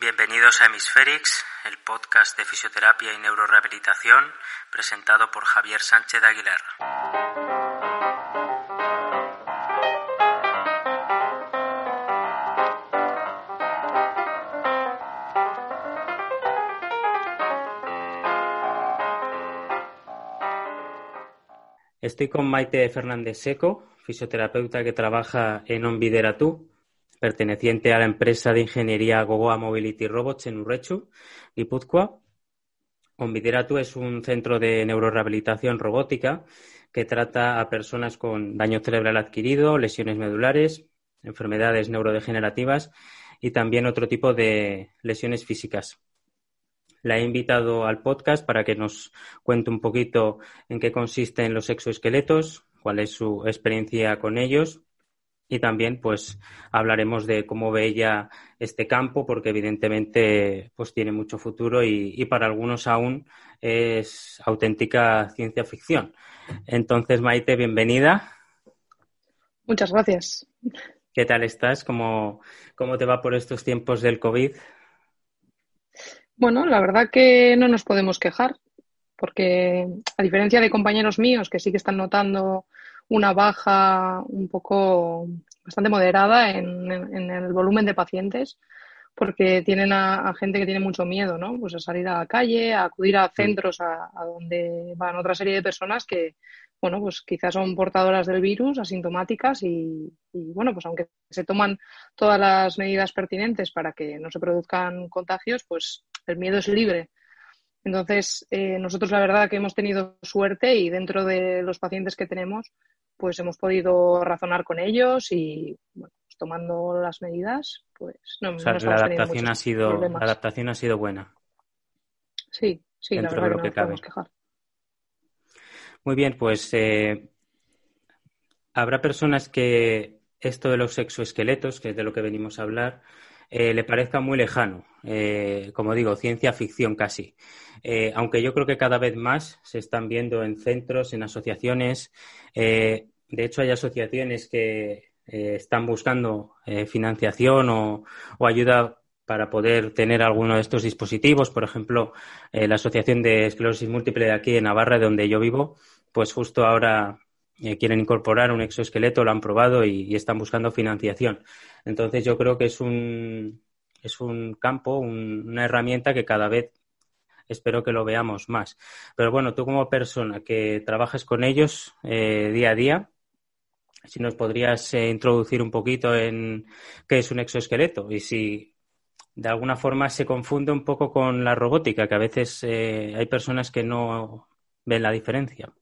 Bienvenidos a Hemisferix, el podcast de fisioterapia y neurorehabilitación presentado por Javier Sánchez Aguilar. Estoy con Maite Fernández Seco, fisioterapeuta que trabaja en Onvideratú, perteneciente a la empresa de ingeniería Gogoa Mobility Robots en Urrechu, Guipúzcoa. Onvideratú es un centro de neurorehabilitación robótica que trata a personas con daño cerebral adquirido, lesiones medulares, enfermedades neurodegenerativas y también otro tipo de lesiones físicas. La he invitado al podcast para que nos cuente un poquito en qué consisten los exoesqueletos, cuál es su experiencia con ellos y también pues hablaremos de cómo ve ella este campo porque evidentemente pues tiene mucho futuro y, y, para algunos aún es auténtica ciencia ficción. Entonces Maite, bienvenida. Muchas gracias. ¿Qué tal estás? ¿Cómo, cómo te va por estos tiempos del COVID? Bueno, la verdad que no nos podemos quejar, porque a diferencia de compañeros míos que sí que están notando una baja un poco bastante moderada en, en, el volumen de pacientes, porque tienen a, a, gente que tiene mucho miedo, ¿no? Pues a salir a la calle, a acudir a centros a, a, donde van otra serie de personas que, bueno, pues quizás son portadoras del virus, asintomáticas y, y, bueno, pues aunque se toman todas las medidas pertinentes para que no se produzcan contagios, pues el miedo es libre. Entonces, eh, nosotros la verdad que hemos tenido suerte y dentro de los pacientes que tenemos, pues hemos podido razonar con ellos y, bueno, pues tomando las medidas, pues no, o sea, no la adaptación ha sido la adaptación ha sido buena. Sí, sí, dentro la verdad de lo que, que cabe. quejar. Muy bien, pues eh, habrá personas que esto de los exoesqueletos, que es de lo que venimos a hablar, eh, le parezca muy lejano. Eh, como digo, ciencia ficción casi. Eh, aunque yo creo que cada vez más se están viendo en centros, en asociaciones. de hecho, hay asociaciones que están buscando financiación o, ayuda para poder tener alguno de estos dispositivos. Por ejemplo, la Asociación de Esclerosis Múltiple de aquí en Navarra, donde yo vivo, pues justo ahora eh, quieren incorporar un exoesqueleto, lo han probado y, están buscando financiación. Entonces yo creo que es un, es un campo, un, una herramienta que cada vez espero que lo veamos más. Pero bueno, tú como persona que trabajas con ellos eh, día a día, si nos podrías eh, introducir un poquito en qué es un exoesqueleto y si de alguna forma se confunde un poco con la robótica, que a veces hay personas que no ven la diferencia.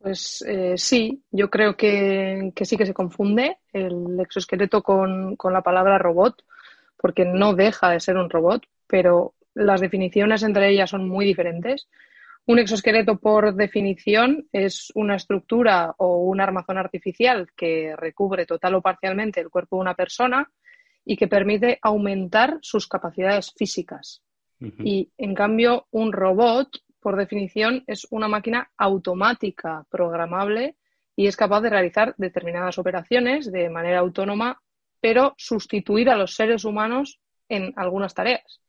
Pues eh, sí, yo creo que, que, sí que se confunde el exoesqueleto con, con, la palabra robot, porque no deja de ser un robot, pero las definiciones entre ellas son muy diferentes. Un exoesqueleto, por definición, es una estructura o un armazón artificial que recubre total o parcialmente el cuerpo de una persona y que permite aumentar sus capacidades físicas. Uh -huh. Y, en cambio, un robot por definición, es una máquina automática programable y es capaz de realizar determinadas operaciones de manera autónoma, pero sustituir a los seres humanos en algunas tareas.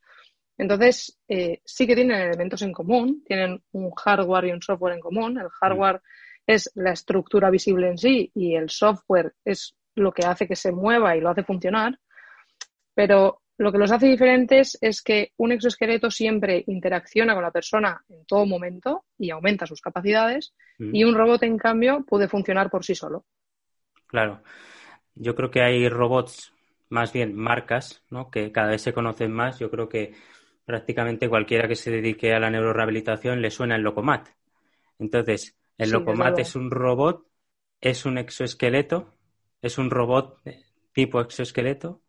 Entonces, eh, sí que tienen elementos en común, tienen un hardware y un software en común. El hardware es la estructura visible en sí y el software es lo que hace que se mueva y lo hace funcionar. Pero lo que los hace diferentes es que un exoesqueleto siempre interacciona con la persona en todo momento y aumenta sus capacidades mm. y un robot, en cambio, puede funcionar por sí solo. Claro. Yo creo que hay robots, más bien marcas, ¿no? que cada vez se conocen más. Yo creo que prácticamente cualquiera que se dedique a la neurorehabilitación le suena el Locomat. Entonces, el sí, Locomat es un robot, es un exoesqueleto, es un robot tipo exoesqueleto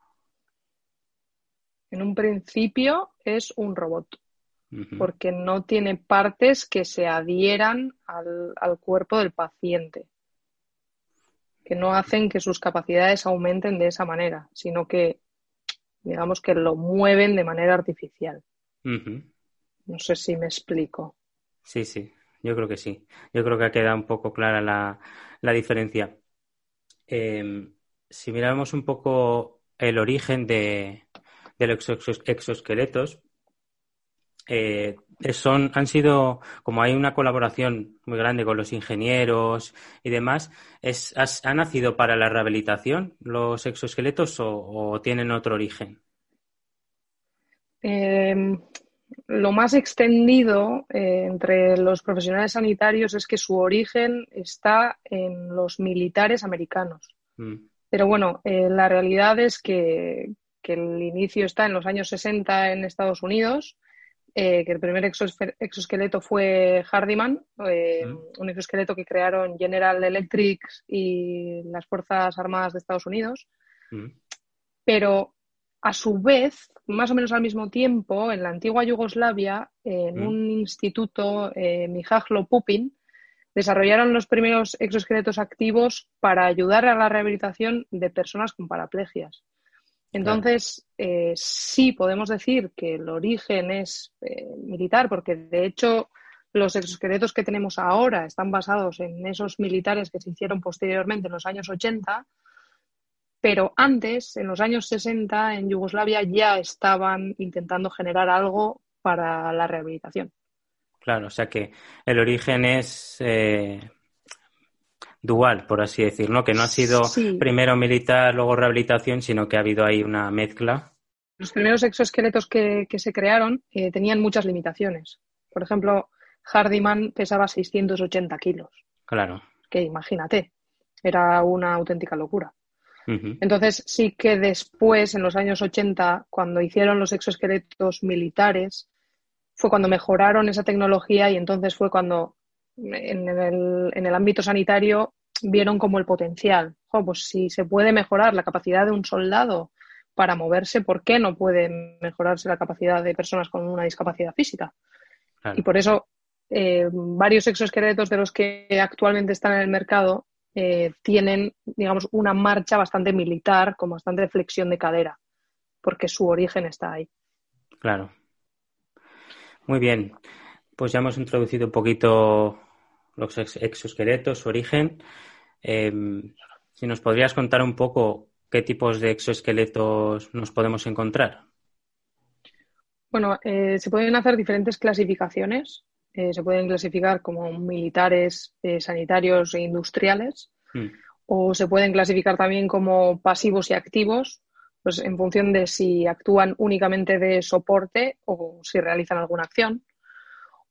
en un principio es un robot, uh -huh. porque no tiene partes que se adhieran al, al, cuerpo del paciente, que no hacen que sus capacidades aumenten de esa manera, sino que, digamos, que lo mueven de manera artificial. Uh -huh. No sé si me explico. Sí, sí, yo creo que sí. Yo creo que ha quedado un poco clara la, la diferencia. Eh, si miramos un poco el origen de, de los exoesqueletos eh, son, han sido, como hay una colaboración muy grande con los ingenieros y demás, es, ¿ha nacido para la rehabilitación los exoesqueletos o, tienen otro origen? Em, lo más extendido eh, entre los profesionales sanitarios es que su origen está en los militares americanos. Mm. Pero bueno, eh, la realidad es que, que, el inicio está en los años 60 en Estados Unidos eh, que el primer exoesqueleto fue Hardiman, eh, un exoesqueleto que crearon General Electric y las Fuerzas Armadas de Estados Unidos. Pero a su vez, más o menos al mismo tiempo, en la antigua Yugoslavia, en un instituto, eh, Mijajlo Pupin, desarrollaron los primeros exoesqueletos activos para ayudar a la rehabilitación de personas con paraplegias. Entonces, eh, sí podemos decir que el origen es eh, militar, porque de hecho los exoesqueletos que tenemos ahora están basados en esos militares que se hicieron posteriormente en los años 80, pero antes, en los años 60, en Yugoslavia ya estaban intentando generar algo para la rehabilitación. Claro, o sea que el origen es eh, dual, por así decirlo, Que no ha sido primero militar, luego rehabilitación, sino que ha habido ahí una mezcla. Los primeros exoesqueletos que, se crearon eh, tenían muchas limitaciones. Por ejemplo, Hardiman pesaba 680 kilos. Claro. Que imagínate, era una auténtica locura. Entonces, sí que después, en los años 80, cuando hicieron los exoesqueletos militares, fue cuando mejoraron esa tecnología y entonces fue cuando en el, en el ámbito sanitario vieron como el potencial. pues si se puede mejorar la capacidad de un soldado para moverse, ¿por qué no puede mejorarse la capacidad de personas con una discapacidad física? Y por eso eh, varios exoesqueletos de los que actualmente están en el mercado eh, tienen, digamos, una marcha bastante militar, con bastante flexión de cadera, porque su origen está ahí. Claro. Muy bien. Pues ya hemos introducido un poquito los exoesqueletos, su origen. Em, si nos podrías contar un poco qué tipos de exoesqueletos nos podemos encontrar. Bueno, eh, se pueden hacer diferentes clasificaciones. Eh, se pueden clasificar como militares, eh, sanitarios e industriales. Hmm. O se pueden clasificar también como pasivos y activos, pues en función de si actúan únicamente de soporte o si realizan alguna acción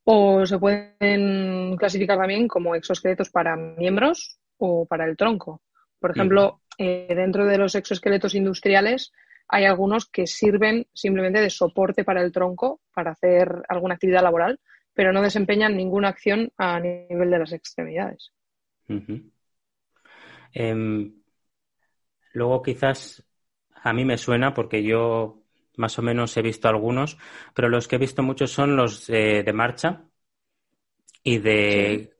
o se pueden clasificar también como exoesqueletos para miembros o para el tronco. Por ejemplo, eh, dentro de los exoesqueletos industriales hay algunos que sirven simplemente de soporte para el tronco para hacer alguna actividad laboral, pero no desempeñan ninguna acción a nivel de las extremidades. Em, luego quizás a mí me suena porque yo más o menos he visto algunos, pero los que he visto muchos son los de marcha y de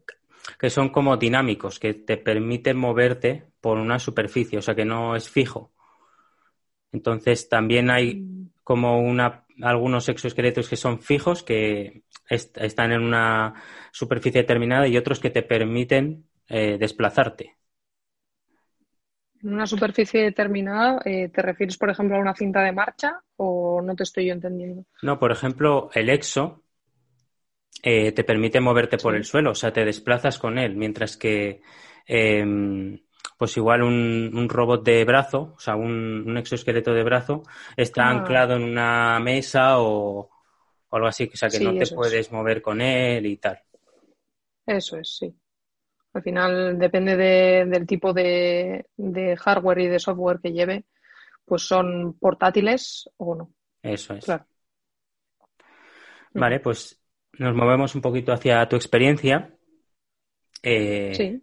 que son como dinámicos, que te permiten moverte por una superficie, o sea que no es fijo. Entonces también hay mm. como una algunos exoesqueletos que son fijos, que están en una superficie determinada y otros que te permiten eh, desplazarte. ¿En una superficie determinada eh, te refieres, por ejemplo, a una cinta de marcha o no te estoy yo entendiendo? No, por ejemplo, el exo eh, te permite moverte por el suelo, o sea, te desplazas con él, mientras que, em, pues igual un, robot de brazo, o sea, un, exoesqueleto de brazo, está ah. anclado en una mesa o, algo así, o sea, que no te puedes mover con él y tal. Eso es, sí. Al final depende del tipo de, hardware y de software que lleve, pues son portátiles o no. Eso es. Claro. Vale, pues nos movemos un poquito hacia tu experiencia. Eh, sí.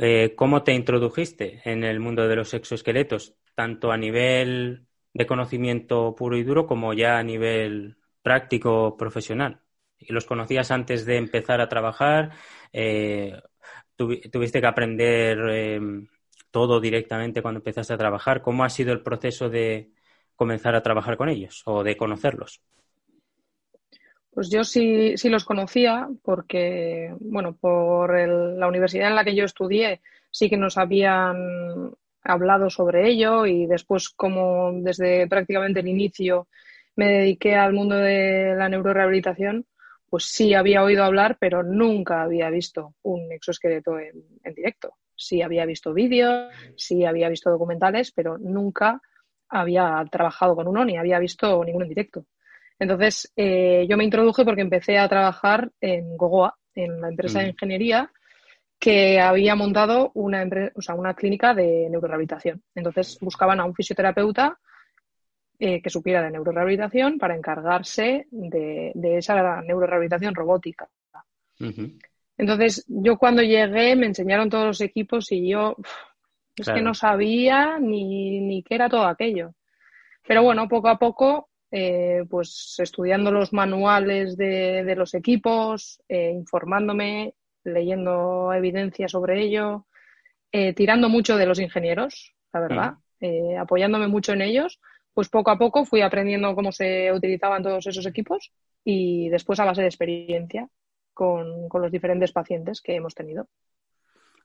Eh, ¿Cómo te introdujiste en el mundo de los exoesqueletos, tanto a nivel de conocimiento puro y duro como ya a nivel práctico profesional? ¿Y los conocías antes de empezar a trabajar? Eh, ¿Tuviste que aprender em, todo directamente cuando empezaste a trabajar? ¿Cómo ha sido el proceso de comenzar a trabajar con ellos o de conocerlos? Pues yo sí, sí los conocía porque, bueno, por la universidad en la que yo estudié sí que nos habían hablado sobre ello y después como desde prácticamente el inicio me dediqué al mundo de la neurorehabilitación, pues sí había oído hablar, pero nunca había visto un exoesqueleto en, en directo. Sí había visto vídeos, sí había visto documentales, pero nunca había trabajado con uno ni había visto ninguno en directo. Entonces, eh, yo me introduje porque empecé a trabajar en Gogoa, en la empresa de mm. ingeniería, que había montado una, o sea, una clínica de neurorehabilitación. Entonces, buscaban a un fisioterapeuta eh, que supiera de neurorehabilitación para encargarse de, esa neurorehabilitación robótica. Entonces, yo cuando llegué me enseñaron todos los equipos y yo es que no sabía ni, ni qué era todo aquello. Pero bueno, poco a poco eh, pues estudiando los manuales de, los equipos, eh, informándome, leyendo evidencia sobre ello, eh, tirando mucho de los ingenieros, la verdad, mm. apoyándome mucho en ellos, pues poco a poco fui aprendiendo cómo se utilizaban todos esos equipos y después a base de experiencia con, con los diferentes pacientes que hemos tenido.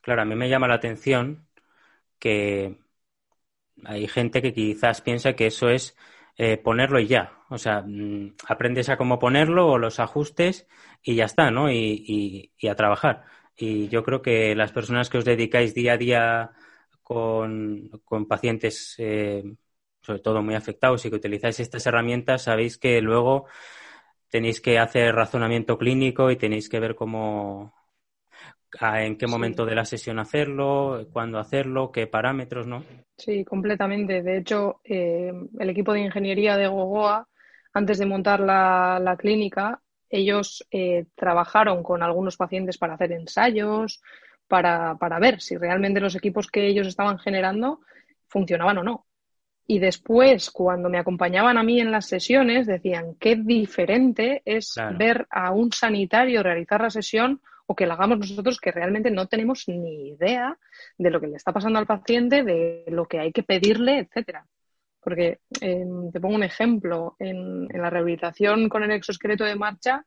Claro, a mí me llama la atención que hay gente que quizás piensa que eso es eh, ponerlo y ya. O sea, mm, aprendes a cómo ponerlo o los ajustes y ya está, ¿no? Y, a trabajar. Y yo creo que las personas que os dedicáis día a día con, pacientes, eh, sobre todo muy afectados y que utilizáis estas herramientas, sabéis que luego tenéis que hacer razonamiento clínico y tenéis que ver cómo, en qué momento de la sesión hacerlo, cuándo hacerlo, qué parámetros, ¿no? Sí, completamente. De hecho, eh, el equipo de ingeniería de Gogoa, antes de montar la, clínica, ellos eh, trabajaron con algunos pacientes para hacer ensayos, para, para ver si realmente los equipos que ellos estaban generando funcionaban o no. Y después, cuando me acompañaban a mí en las sesiones, decían qué diferente es ver a un sanitario realizar la sesión o que la hagamos nosotros que realmente no tenemos ni idea de lo que le está pasando al paciente, de lo que hay que pedirle, etcétera. Porque em, te pongo un ejemplo, en, la rehabilitación con el exoesqueleto de marcha,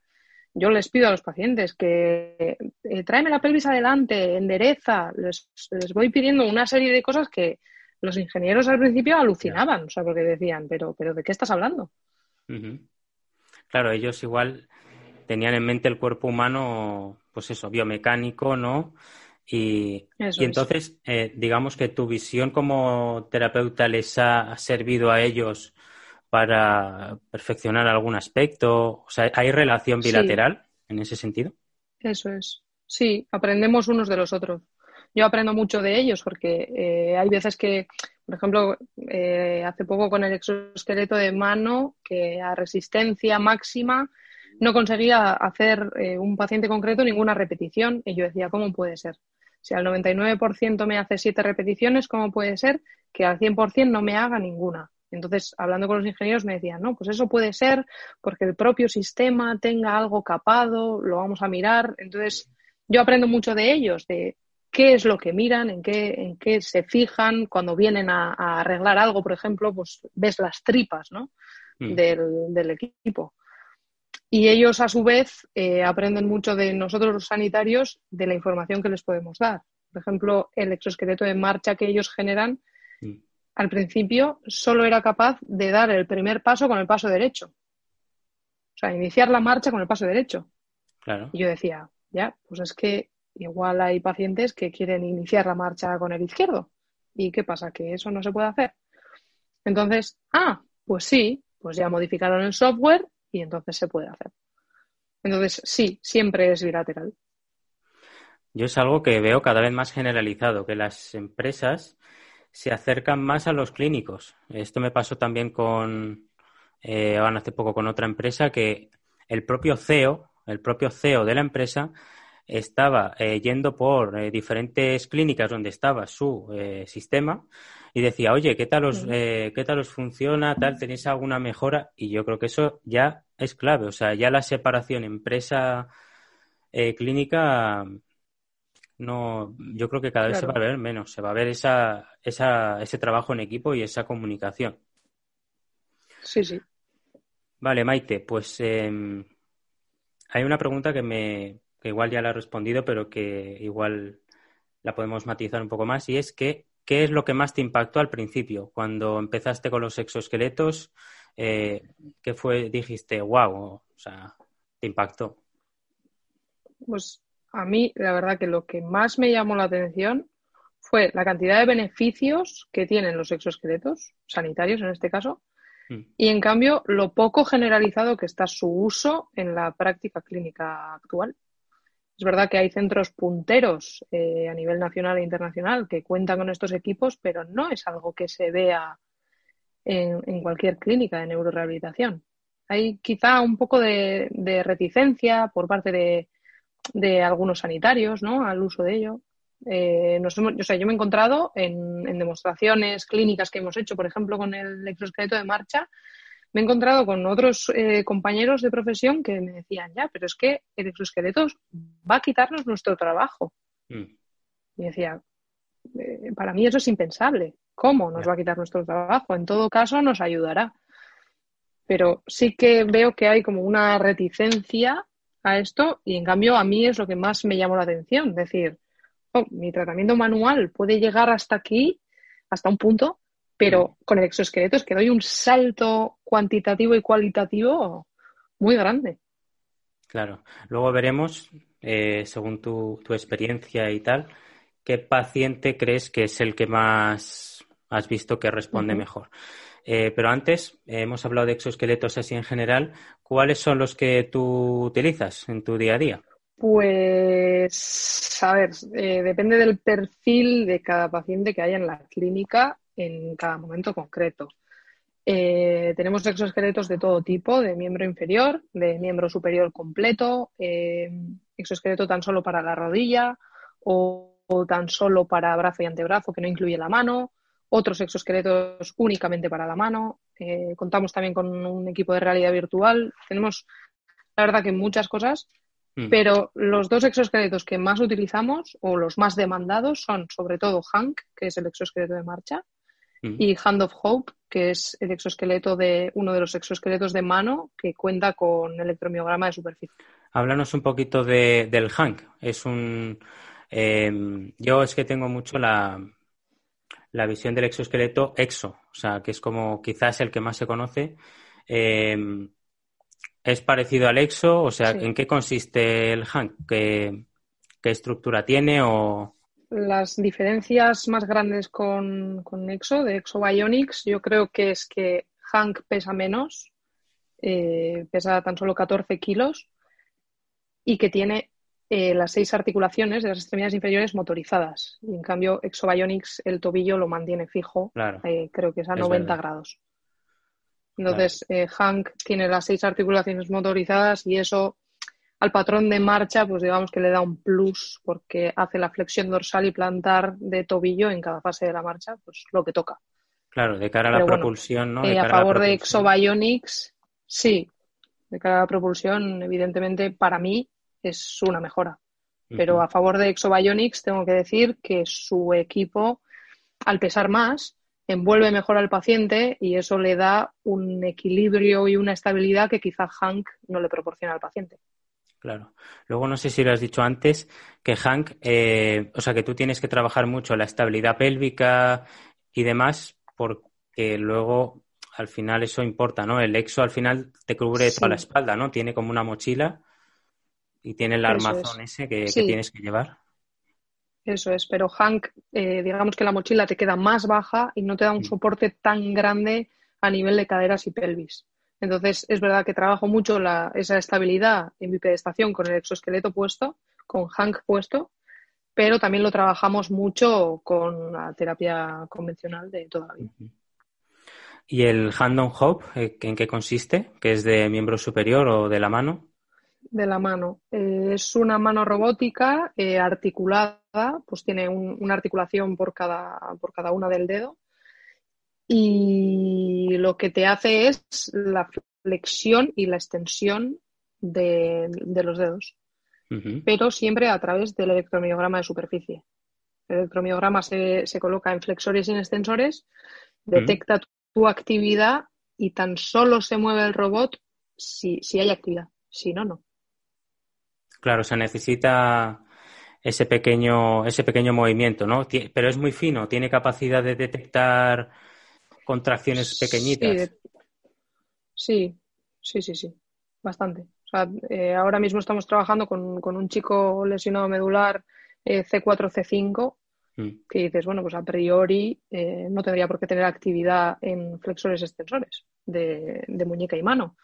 yo les pido a los pacientes que eh, tráeme la pelvis adelante, endereza, les, voy pidiendo una serie de cosas que los ingenieros al principio alucinaban, o sea, porque decían, pero, pero ¿de qué estás hablando? Claro, ellos igual tenían en mente el cuerpo humano pues eso, biomecánico, ¿no? Y, entonces, eh, digamos que tu visión como terapeuta les ha servido a ellos para perfeccionar algún aspecto. O sea, ¿hay relación bilateral en ese sentido? Eso es. Sí, aprendemos unos de los otros. Yo aprendo mucho de ellos porque eh, hay veces que, por ejemplo, eh, hace poco con el exoesqueleto de mano, que a resistencia máxima no conseguía hacer eh, un paciente concreto ninguna repetición y yo decía, ¿cómo puede ser? Si al 99% me hace siete repeticiones, ¿cómo puede ser que al 100% no me haga ninguna? Entonces, hablando con los ingenieros, me decían, no, pues eso puede ser porque el propio sistema tenga algo capado, lo vamos a mirar. Entonces, yo aprendo mucho de ellos, de qué es lo que miran, en qué, en qué se fijan cuando vienen a, arreglar algo, por ejemplo, pues ves las tripas ¿no? Mm. del equipo. Y ellos, a su vez, eh, aprenden mucho de nosotros los sanitarios de la información que les podemos dar. Por ejemplo, el exoesqueleto de marcha que ellos generan, mm. al principio solo era capaz de dar el primer paso con el paso derecho. O sea, iniciar la marcha con el paso derecho. Claro. Y yo decía, ya, pues es que igual hay pacientes que quieren iniciar la marcha con el izquierdo. ¿Y qué pasa? Que eso no se puede hacer. Entonces, ah, pues sí, pues ya modificaron el software y entonces se puede hacer. Entonces, sí, siempre es bilateral. Yo es algo que veo cada vez más generalizado, que las empresas se acercan más a los clínicos. Esto me pasó también con, eh, hace poco con otra empresa, que el propio CEO, el propio CEO de la empresa, estaba eh, yendo por eh, diferentes clínicas donde estaba su eh, sistema y decía, oye, ¿qué tal, os, ¿qué tal os funciona? Tal, ¿Tenéis alguna mejora? Y yo creo que eso ya es clave. O sea, ya la separación empresa-clínica, no, yo creo que cada vez se va a ver menos. Se va a ver esa, esa, ese trabajo en equipo y esa comunicación. Sí, sí. Vale, Maite, pues em, hay una pregunta que me, que igual ya la he respondido, pero que igual la podemos matizar un poco más, y es que ¿qué es lo que más te impactó al principio? Cuando empezaste con los exoesqueletos, eh, ¿qué fue? Dijiste, wow, o sea, te impactó. Pues a mí, la verdad que lo que más me llamó la atención fue la cantidad de beneficios que tienen los exoesqueletos, sanitarios en este caso, mm. y en cambio lo poco generalizado que está su uso en la práctica clínica actual. Es verdad que hay centros punteros eh, a nivel nacional e internacional que cuentan con estos equipos, pero no es algo que se vea en, cualquier clínica de neurorehabilitación. Hay quizá un poco de, reticencia por parte de, algunos sanitarios al uso de ello. Eh, yo me he encontrado en, demostraciones clínicas que hemos hecho, por ejemplo, con el exoesqueleto de marcha, me he encontrado con otros eh, compañeros de profesión que me decían, ya, pero es que el exoesqueleto va a quitarnos nuestro trabajo. Mm. Y decía, eh, para mí eso es impensable. ¿Cómo nos va a quitar nuestro trabajo? En todo caso, nos ayudará. Pero sí que veo que hay como una reticencia a esto y en cambio a mí es lo que más me llamó la atención. Es decir, oh, mi tratamiento manual puede llegar hasta aquí, hasta un punto, pero mm. con el exoesqueleto es que doy un salto cuantitativo y cualitativo muy grande. Claro. Luego veremos, eh, según tu, experiencia y tal, qué paciente crees que es el que más has visto que responde mejor. Eh, pero antes, hemos hablado de exoesqueletos así en general. ¿Cuáles son los que tú utilizas en tu día a día? Pues, a ver, eh, depende del perfil de cada paciente que haya en la clínica en cada momento concreto. Eh, tenemos exoesqueletos de todo tipo, de miembro inferior, de miembro superior completo, eh, exoesqueleto tan solo para la rodilla o, tan solo para brazo y antebrazo, que no incluye la mano, otros exoesqueletos únicamente para la mano. Eh, contamos también con un equipo de realidad virtual. Tenemos, la verdad, que muchas cosas, mm. pero los dos exoesqueletos que más utilizamos o los más demandados son sobre todo Hank, que es el exoesqueleto de marcha, y Hand of Hope, que es el exoesqueleto de uno de los exoesqueletos de mano que cuenta con electromiograma de superficie. Háblanos un poquito de, del Hank. Es un em, yo es que tengo mucho la, la visión del exoesqueleto exo, o sea, que es como quizás el que más se conoce. Em, ¿Es parecido al exo? O sea, ¿en qué consiste el Hank? ¿Qué, ¿Qué, estructura tiene o...? Las diferencias más grandes con, con Exo, de Exo Bionics, yo creo que es que Hank pesa menos, eh, pesa tan solo 14 kilos y que tiene eh, las seis articulaciones de las extremidades inferiores motorizadas. Y en cambio, Exo Bionics, el tobillo lo mantiene fijo, eh, creo que es a 90 grados. Entonces, Hank tiene las seis articulaciones motorizadas y eso al patrón de marcha, pues digamos que le da un plus porque hace la flexión dorsal y plantar de tobillo en cada fase de la marcha, pues lo que toca. Claro, de cara a la propulsión, ¿no? Eh, a favor de Exobionics, sí. De cara a la propulsión, evidentemente, para mí es una mejora. Pero a favor de Exobionics tengo que decir que su equipo, al pesar más, envuelve mejor al paciente y eso le da un equilibrio y una estabilidad que quizá Hank no le proporciona al paciente. Claro. Luego no sé si lo has dicho antes, que Hank, eh, o sea, que tú tienes que trabajar mucho la estabilidad pélvica y demás, porque luego al final eso importa, ¿no? El exo al final te cubre toda la espalda, ¿no? Tiene como una mochila y tiene el armazón ese que, tienes que llevar. Eso es, pero Hank, eh, digamos que la mochila te queda más baja y no te da un soporte tan grande a nivel de caderas y pelvis. Entonces, es verdad que trabajo mucho esa estabilidad en bipedestación con el exoesqueleto puesto, con Hank puesto, pero también lo trabajamos mucho con la terapia convencional de toda la vida. ¿Y el Hand on Hope, eh, en qué consiste? ¿Que es de miembro superior o de la mano? De la mano. Eh, es una mano robótica eh, articulada, pues tiene una articulación por cada, por cada una del dedo y lo que te hace es la flexión y la extensión de, los dedos, pero siempre a través del electromiograma de superficie. El electromiograma se, coloca en flexores y en extensores, detecta tu actividad y tan solo se mueve el robot si, si hay actividad, si no, no. Claro, se necesita ese pequeño, ese pequeño movimiento, ¿no? Pero es muy fino, tiene capacidad de detectar contracciones pequeñitas. Sí, sí, sí, sí, bastante. O sea, eh, ahora mismo estamos trabajando con, con un chico lesionado medular C4-C5 mm. que dices, bueno, pues a priori eh, no tendría por qué tener actividad en flexores extensores de, muñeca y mano.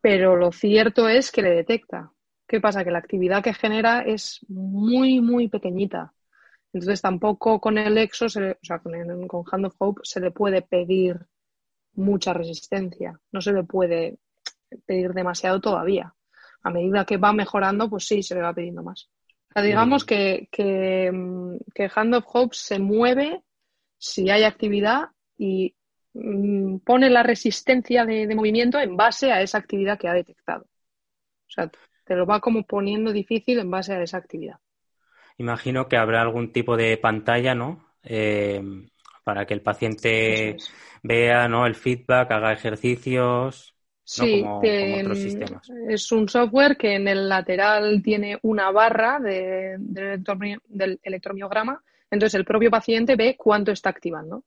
Pero lo cierto es que le detecta. ¿Qué pasa? Que la actividad que genera es muy, muy pequeñita. Entonces tampoco con el EXO, o sea, con, el, con Hand of Hope se le puede pedir mucha resistencia. No se le puede pedir demasiado todavía. A medida que va mejorando, pues sí, se le va pidiendo más digamos que, que, Hand of Hope se mueve si hay actividad y mm, pone la resistencia de, movimiento en base a esa actividad que ha detectado. O sea, te lo va como poniendo difícil en base a esa actividad. Imagino que habrá algún tipo de pantalla, ¿no? Eh, para que el paciente vea, ¿no? El feedback, haga ejercicios. Sí, es un software que en el lateral tiene una barra de, del electromiograma, entonces el propio paciente ve cuánto está activando.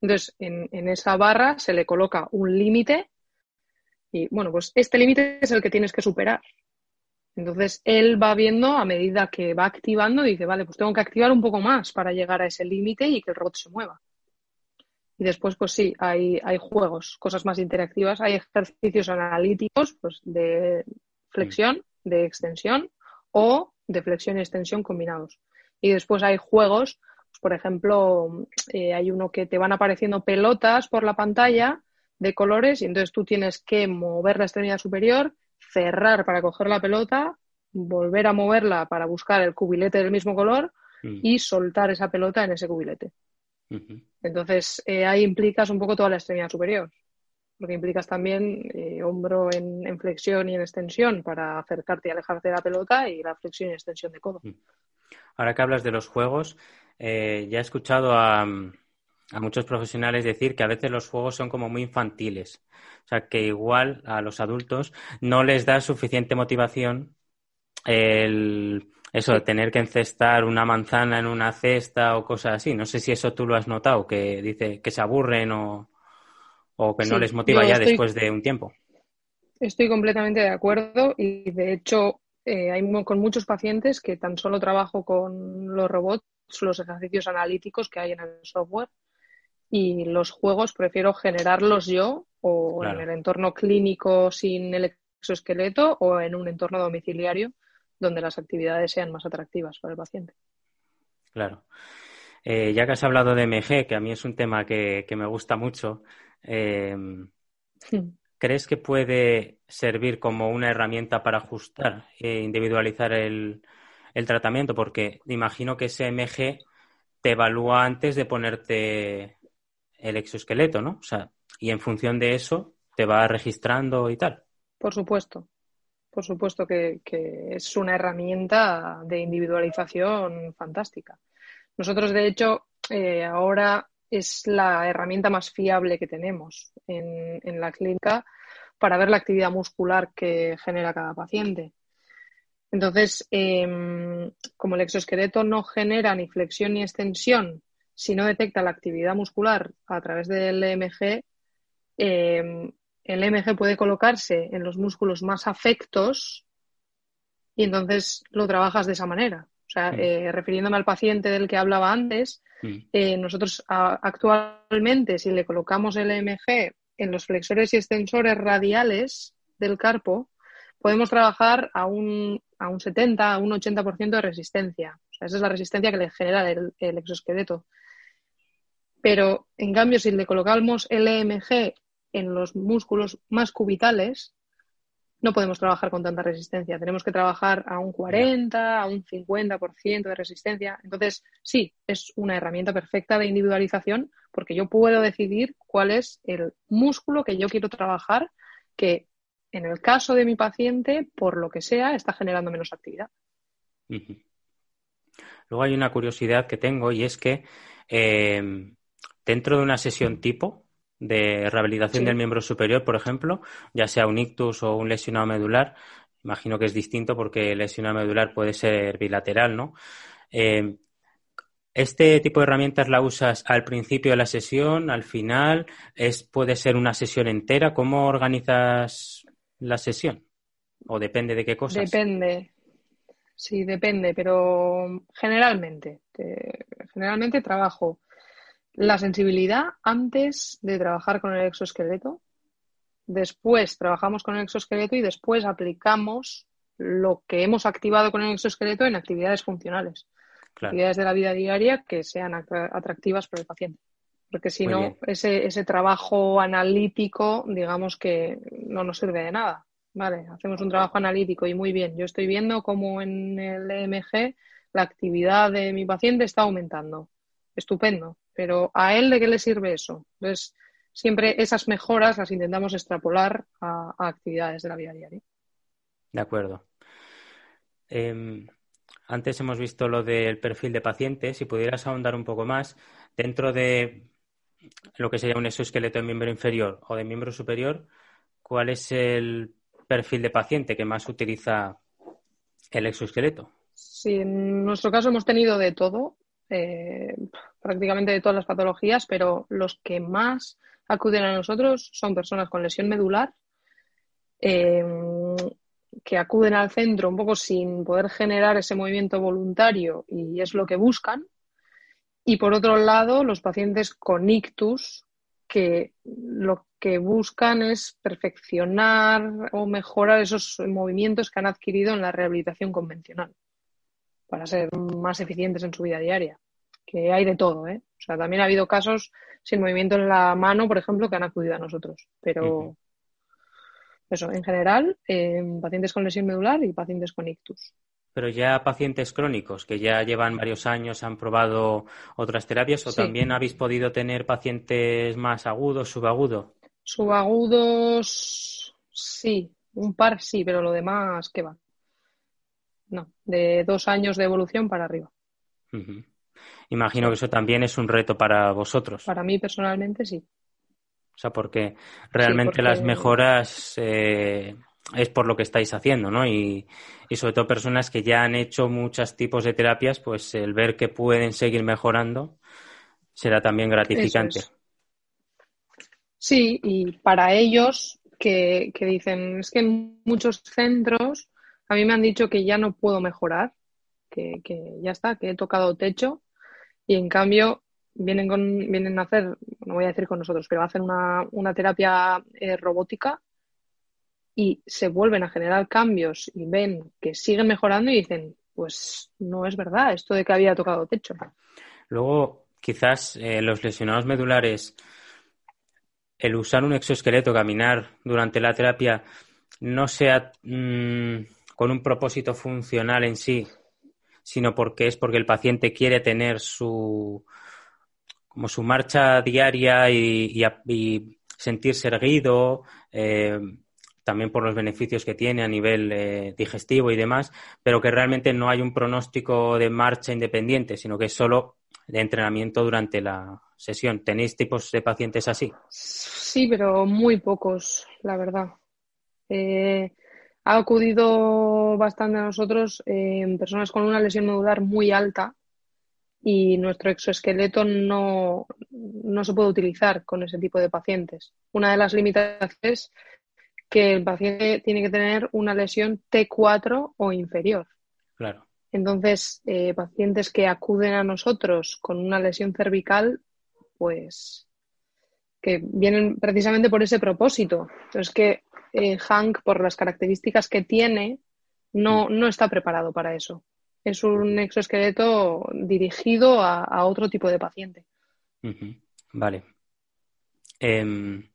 Entonces, en, en esa barra se le coloca un límite y, bueno, pues este límite es el que tienes que superar. Entonces, él va viendo a medida que va activando, dice, vale, pues tengo que activar un poco más para llegar a ese límite y que el robot se mueva. Y después, pues sí, hay, hay juegos, cosas más interactivas, hay ejercicios analíticos pues, de flexión, de extensión o de flexión y extensión combinados. Y después hay juegos, pues, por ejemplo, eh, hay uno que te van apareciendo pelotas por la pantalla de colores y entonces tú tienes que mover la extremidad superior, cerrar para coger la pelota, volver a moverla para buscar el cubilete del mismo color mm. y soltar esa pelota en ese cubilete. Entonces, eh, ahí implicas un poco toda la extremidad superior, porque implicas también eh, hombro en, flexión y en extensión para acercarte y alejarte de la pelota y la flexión y extensión de codo. Ahora que hablas de los juegos, eh, ya he escuchado a, a muchos profesionales decir que a veces los juegos son como muy infantiles. O sea, que igual a los adultos no les da suficiente motivación el eso de tener que encestar una manzana en una cesta o cosas así. No sé si eso tú lo has notado, que dice que se aburren o, que no les motiva ya después de un tiempo. Estoy completamente de acuerdo y de hecho eh, hay con muchos pacientes que tan solo trabajo con los robots, los ejercicios analíticos que hay en el software y los juegos prefiero generarlos yo o en el entorno clínico sin el exoesqueleto o en un entorno domiciliario donde las actividades sean más atractivas para el paciente. Claro. Eh, ya que has hablado de MG, que a mí es un tema que, me gusta mucho, em, ¿crees que puede servir como una herramienta para ajustar e individualizar el, tratamiento? Porque imagino que ese MG te evalúa antes de ponerte el exoesqueleto, ¿no? O sea, y en función de eso te va registrando y tal. Por supuesto, por supuesto que, es una herramienta de individualización fantástica. Nosotros, de hecho, eh, ahora es la herramienta más fiable que tenemos en, la clínica para ver la actividad muscular que genera cada paciente. Entonces, em, como el exoesqueleto no genera ni flexión ni extensión, si no detecta la actividad muscular a través del EMG, em, el MG puede colocarse en los músculos más afectos y entonces lo trabajas de esa manera. O sea, mm. eh, refiriéndome al paciente del que hablaba antes, mm. eh, nosotros actualmente, si le colocamos el MG en los flexores y extensores radiales del carpo, podemos trabajar a un, a un 70, a un 80% de resistencia. O sea, esa es la resistencia que le genera el, el exoesqueleto. Pero, en cambio, si le colocamos el EMG en los músculos más cubitales no podemos trabajar con tanta resistencia. Tenemos que trabajar a un 40, a un 50% de resistencia. Entonces, sí, es una herramienta perfecta de individualización porque yo puedo decidir cuál es el músculo que yo quiero trabajar que en el caso de mi paciente, por lo que sea, está generando menos actividad. Luego hay una curiosidad que tengo y es que eh, dentro de una sesión tipo, de rehabilitación del miembro superior, por ejemplo, ya sea un ictus o un lesionado medular, imagino que es distinto porque lesión medular puede ser bilateral, ¿no? Eh, ¿Este tipo de herramientas la usas al principio de la sesión, al final? Es, ¿Puede ser una sesión entera? ¿Cómo organizas la sesión? ¿O depende de qué cosas? Depende. Sí, depende, pero generalmente, generalmente trabajo la sensibilidad antes de trabajar con el exoesqueleto. Después trabajamos con el exoesqueleto y después aplicamos lo que hemos activado con el exoesqueleto en actividades funcionales actividades de la vida diaria que sean atractivas para el paciente. Porque si no, ese, ese trabajo analítico, digamos que no nos sirve de nada. Vale, hacemos un trabajo analítico y muy bien. Yo estoy viendo cómo en el EMG la actividad de mi paciente está aumentando. Estupendo. Pero ¿a él de qué le sirve eso? Entonces, siempre esas mejoras las intentamos extrapolar a, actividades de la vida diaria. De acuerdo. Em, antes hemos visto lo del perfil de paciente. Si pudieras ahondar un poco más, dentro de lo que sería un exoesqueleto de miembro inferior o de miembro superior, ¿cuál es el perfil de paciente que más utiliza el exoesqueleto? Sí, en nuestro caso hemos tenido de todo, eh, prácticamente de todas las patologías, pero los que más acuden a nosotros son personas con lesión medular, eh, que acuden al centro un poco sin poder generar ese movimiento voluntario y es lo que buscan. Y por otro lado, los pacientes con ictus que lo que buscan es perfeccionar o mejorar esos movimientos que han adquirido en la rehabilitación convencional para ser más eficientes en su vida diaria. Que hay de todo, ¿eh? O sea, también ha habido casos sin movimiento en la mano, por ejemplo, que han acudido a nosotros. Pero, eso, en general, pacientes con lesión medular y pacientes con ictus. Pero ya pacientes crónicos que ya llevan varios años, han probado otras terapias o también habéis podido tener pacientes más agudos, subagudos. Subagudos, sí, un par sí, pero lo demás, ¿qué va? No, de dos años de evolución para arriba. Imagino que eso también es un reto para vosotros. Para mí personalmente sí. O sea, porque realmente las mejoras eh, es por lo que estáis haciendo, ¿no? Y, sobre todo personas que ya han hecho muchos tipos de terapias, pues el ver que pueden seguir mejorando será también gratificante. Sí, y para ellos que, que dicen, es que en muchos centros a mí me han dicho que ya no puedo mejorar, que, que ya está, que he tocado techo, y en cambio vienen, con, vienen a hacer, no voy a decir con nosotros, pero hacen una, una terapia eh, robótica y se vuelven a generar cambios y ven que siguen mejorando y dicen, pues no es verdad esto de que había tocado techo. Luego, quizás eh, los lesionados medulares, el usar un exoesqueleto, caminar durante la terapia, no sea mm, con un propósito funcional en sí, sino porque es porque el paciente quiere tener su, como su marcha diaria y, sentirse erguido, eh, también por los beneficios que tiene a nivel eh, digestivo y demás, pero que realmente no hay un pronóstico de marcha independiente, sino que es solo de entrenamiento durante la sesión. ¿Tenéis tipos de pacientes así? Sí, pero muy pocos, la verdad. Eh, ha acudido bastante a nosotros en personas con una lesión medular muy alta, y nuestro exoesqueleto no, no se puede utilizar con ese tipo de pacientes. Una de las limitaciones es que el paciente tiene que tener una lesión T4 o inferior. Claro. Entonces, eh, pacientes que acuden a nosotros con una lesión cervical, pues que vienen precisamente por ese propósito. Entonces, que eh, Hank, por las características que tiene, no, no está preparado para eso es un exoesqueleto dirigido a, otro tipo de paciente. Vale. Em,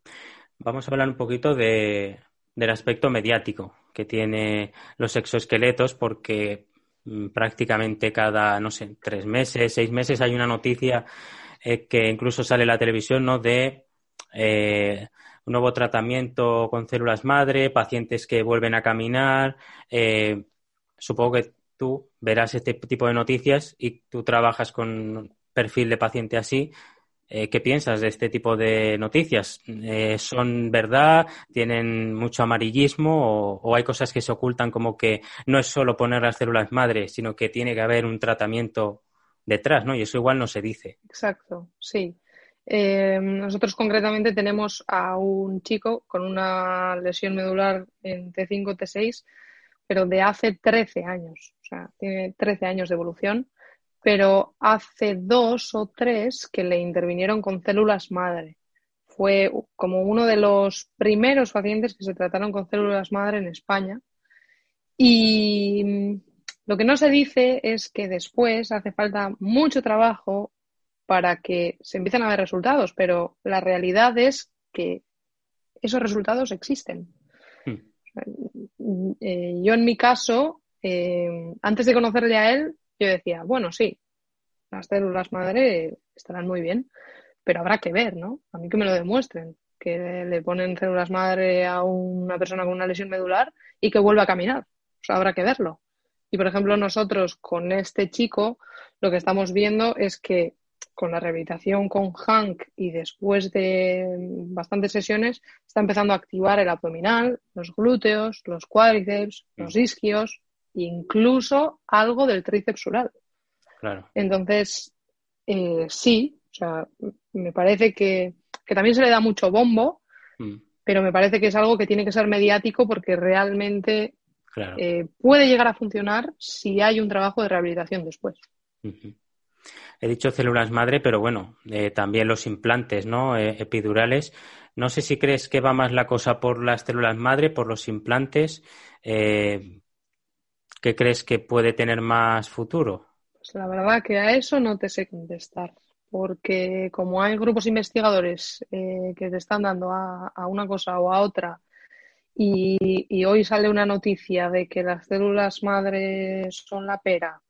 vamos a hablar un poquito de, del aspecto mediático que tiene los exoesqueletos porque mm, prácticamente cada, no sé, tres meses, seis meses hay una noticia eh, que incluso sale en la televisión, ¿no? De eh, nuevo tratamiento con células madre, pacientes que vuelven a caminar. Eh, supongo que tú verás este tipo de noticias y tú trabajas con perfil de paciente así, Eh, ¿Qué piensas de este tipo de noticias? Eh, ¿Son verdad? ¿Tienen mucho amarillismo? O, hay cosas que se ocultan como que no es solo poner las células madre, sino que tiene que haber un tratamiento detrás, ¿no? Y eso igual no se dice. Exacto, sí. Eh, nosotros concretamente tenemos a un chico con una lesión medular en T5, T6, pero de hace 13 años. O sea, tiene 13 años de evolución pero hace dos o tres que le intervinieron con células madre. Fue como uno de los primeros pacientes que se trataron con células madre en España. Y mm, lo que no se dice es que después hace falta mucho trabajo para que se empiecen a ver resultados, pero la realidad es que esos resultados existen. Hmm. Eh, yo en mi caso, eh, antes de conocerle a él, yo decía, bueno, sí, las células madre estarán muy bien, pero habrá que ver, ¿no? A mí que me lo demuestren, que le ponen células madre a una persona con una lesión medular y que vuelva a caminar. O sea, habrá que verlo. Y, por ejemplo, nosotros con este chico lo que estamos viendo es que con la rehabilitación con Hank y después de bastantes sesiones está empezando a activar el abdominal, los glúteos, los cuádriceps, los isquios e incluso algo del tríceps entonces, eh, sí, o sea, me parece que, también se le da mucho bombo, mm. pero me parece que es algo que tiene que ser mediático porque realmente eh, puede llegar a funcionar si hay un trabajo de rehabilitación después. He dicho células madre, pero bueno, eh, también los implantes ¿no? epidurales. No sé si crees que va más la cosa por las células madre, por los implantes. ¿Qué crees que puede tener más futuro? Pues la verdad que a eso no te sé contestar, porque como hay grupos investigadores eh, que te están dando a, una cosa o a otra, y, hoy sale una noticia de que las células madres son la pera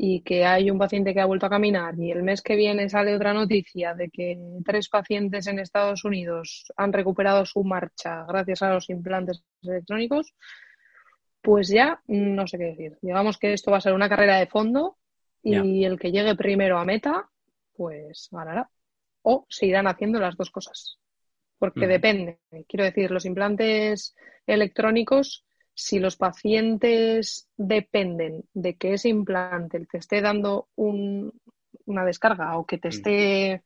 y que hay un paciente que ha vuelto a caminar, y el mes que viene sale otra noticia de que tres pacientes en Estados Unidos han recuperado su marcha gracias a los implantes electrónicos, pues ya no sé qué decir. Digamos que esto va a ser una carrera de fondo y el que llegue primero a meta, pues ganará. O se irán haciendo las dos cosas. Porque mm. depende. Quiero decir, los implantes electrónicos, si los pacientes dependen de que ese implante te esté dando una descarga o que te mm. esté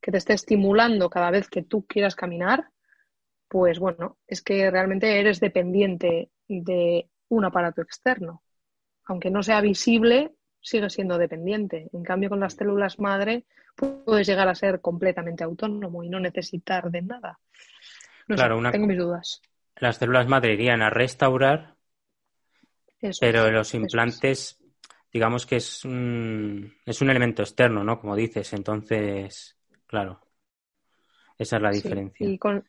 que te esté estimulando cada vez que tú quieras caminar, pues bueno, es que realmente eres dependiente de un aparato externo. Aunque no sea visible, sigue siendo dependiente. En cambio, con las células madre puedes llegar a ser completamente autónomo y no necesitar de nada. claro, tengo mis dudas. Las células madre irían a restaurar, pero los implantes, digamos que es un, es un elemento externo, ¿no? Como dices, entonces, claro, esa es la diferencia. y con,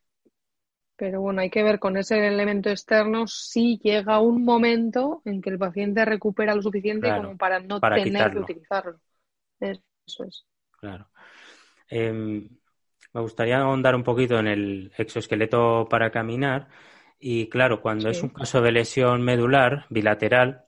pero bueno, hay que ver con ese elemento externo si llega un momento en que el paciente recupera lo suficiente como para no tener que utilizarlo. Eso es. Claro. Em, me gustaría ahondar un poquito en el exoesqueleto para caminar. Y claro, cuando es un caso de lesión medular bilateral,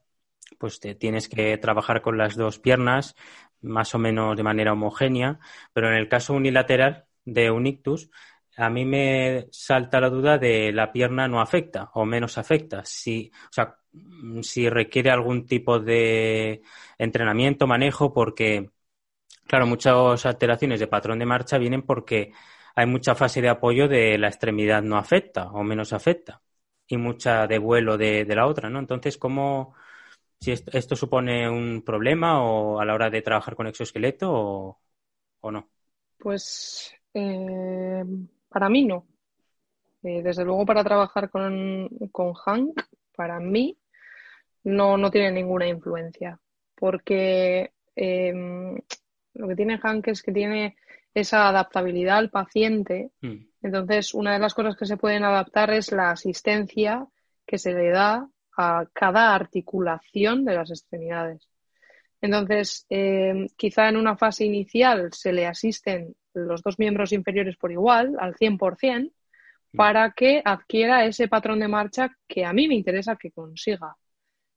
pues te tienes que trabajar con las dos piernas más o menos de manera homogénea, pero en el caso unilateral de un ictus, a mí me salta la duda de la pierna no afecta o menos afecta. Si, o sea, si requiere algún tipo de entrenamiento, manejo, porque, claro, muchas alteraciones de patrón de marcha vienen porque hay mucha fase de apoyo de la extremidad no afecta o menos afecta y mucha de vuelo de, la otra, ¿no? Entonces, ¿cómo, si esto, supone un problema o a la hora de trabajar con exoesqueleto o, o no? Pues eh, para mí no. Eh, desde luego para trabajar con, Hank, para mí no, no tiene ninguna influencia. Porque em, lo que tiene Hank es que tiene esa adaptabilidad al paciente. Mm. Entonces, una de las cosas que se pueden adaptar es la asistencia que se le da a cada articulación de las extremidades. Entonces, em, quizá en una fase inicial se le asisten los dos miembros inferiores por igual, al 100%, mm. para que adquiera ese patrón de marcha que a mí me interesa que consiga.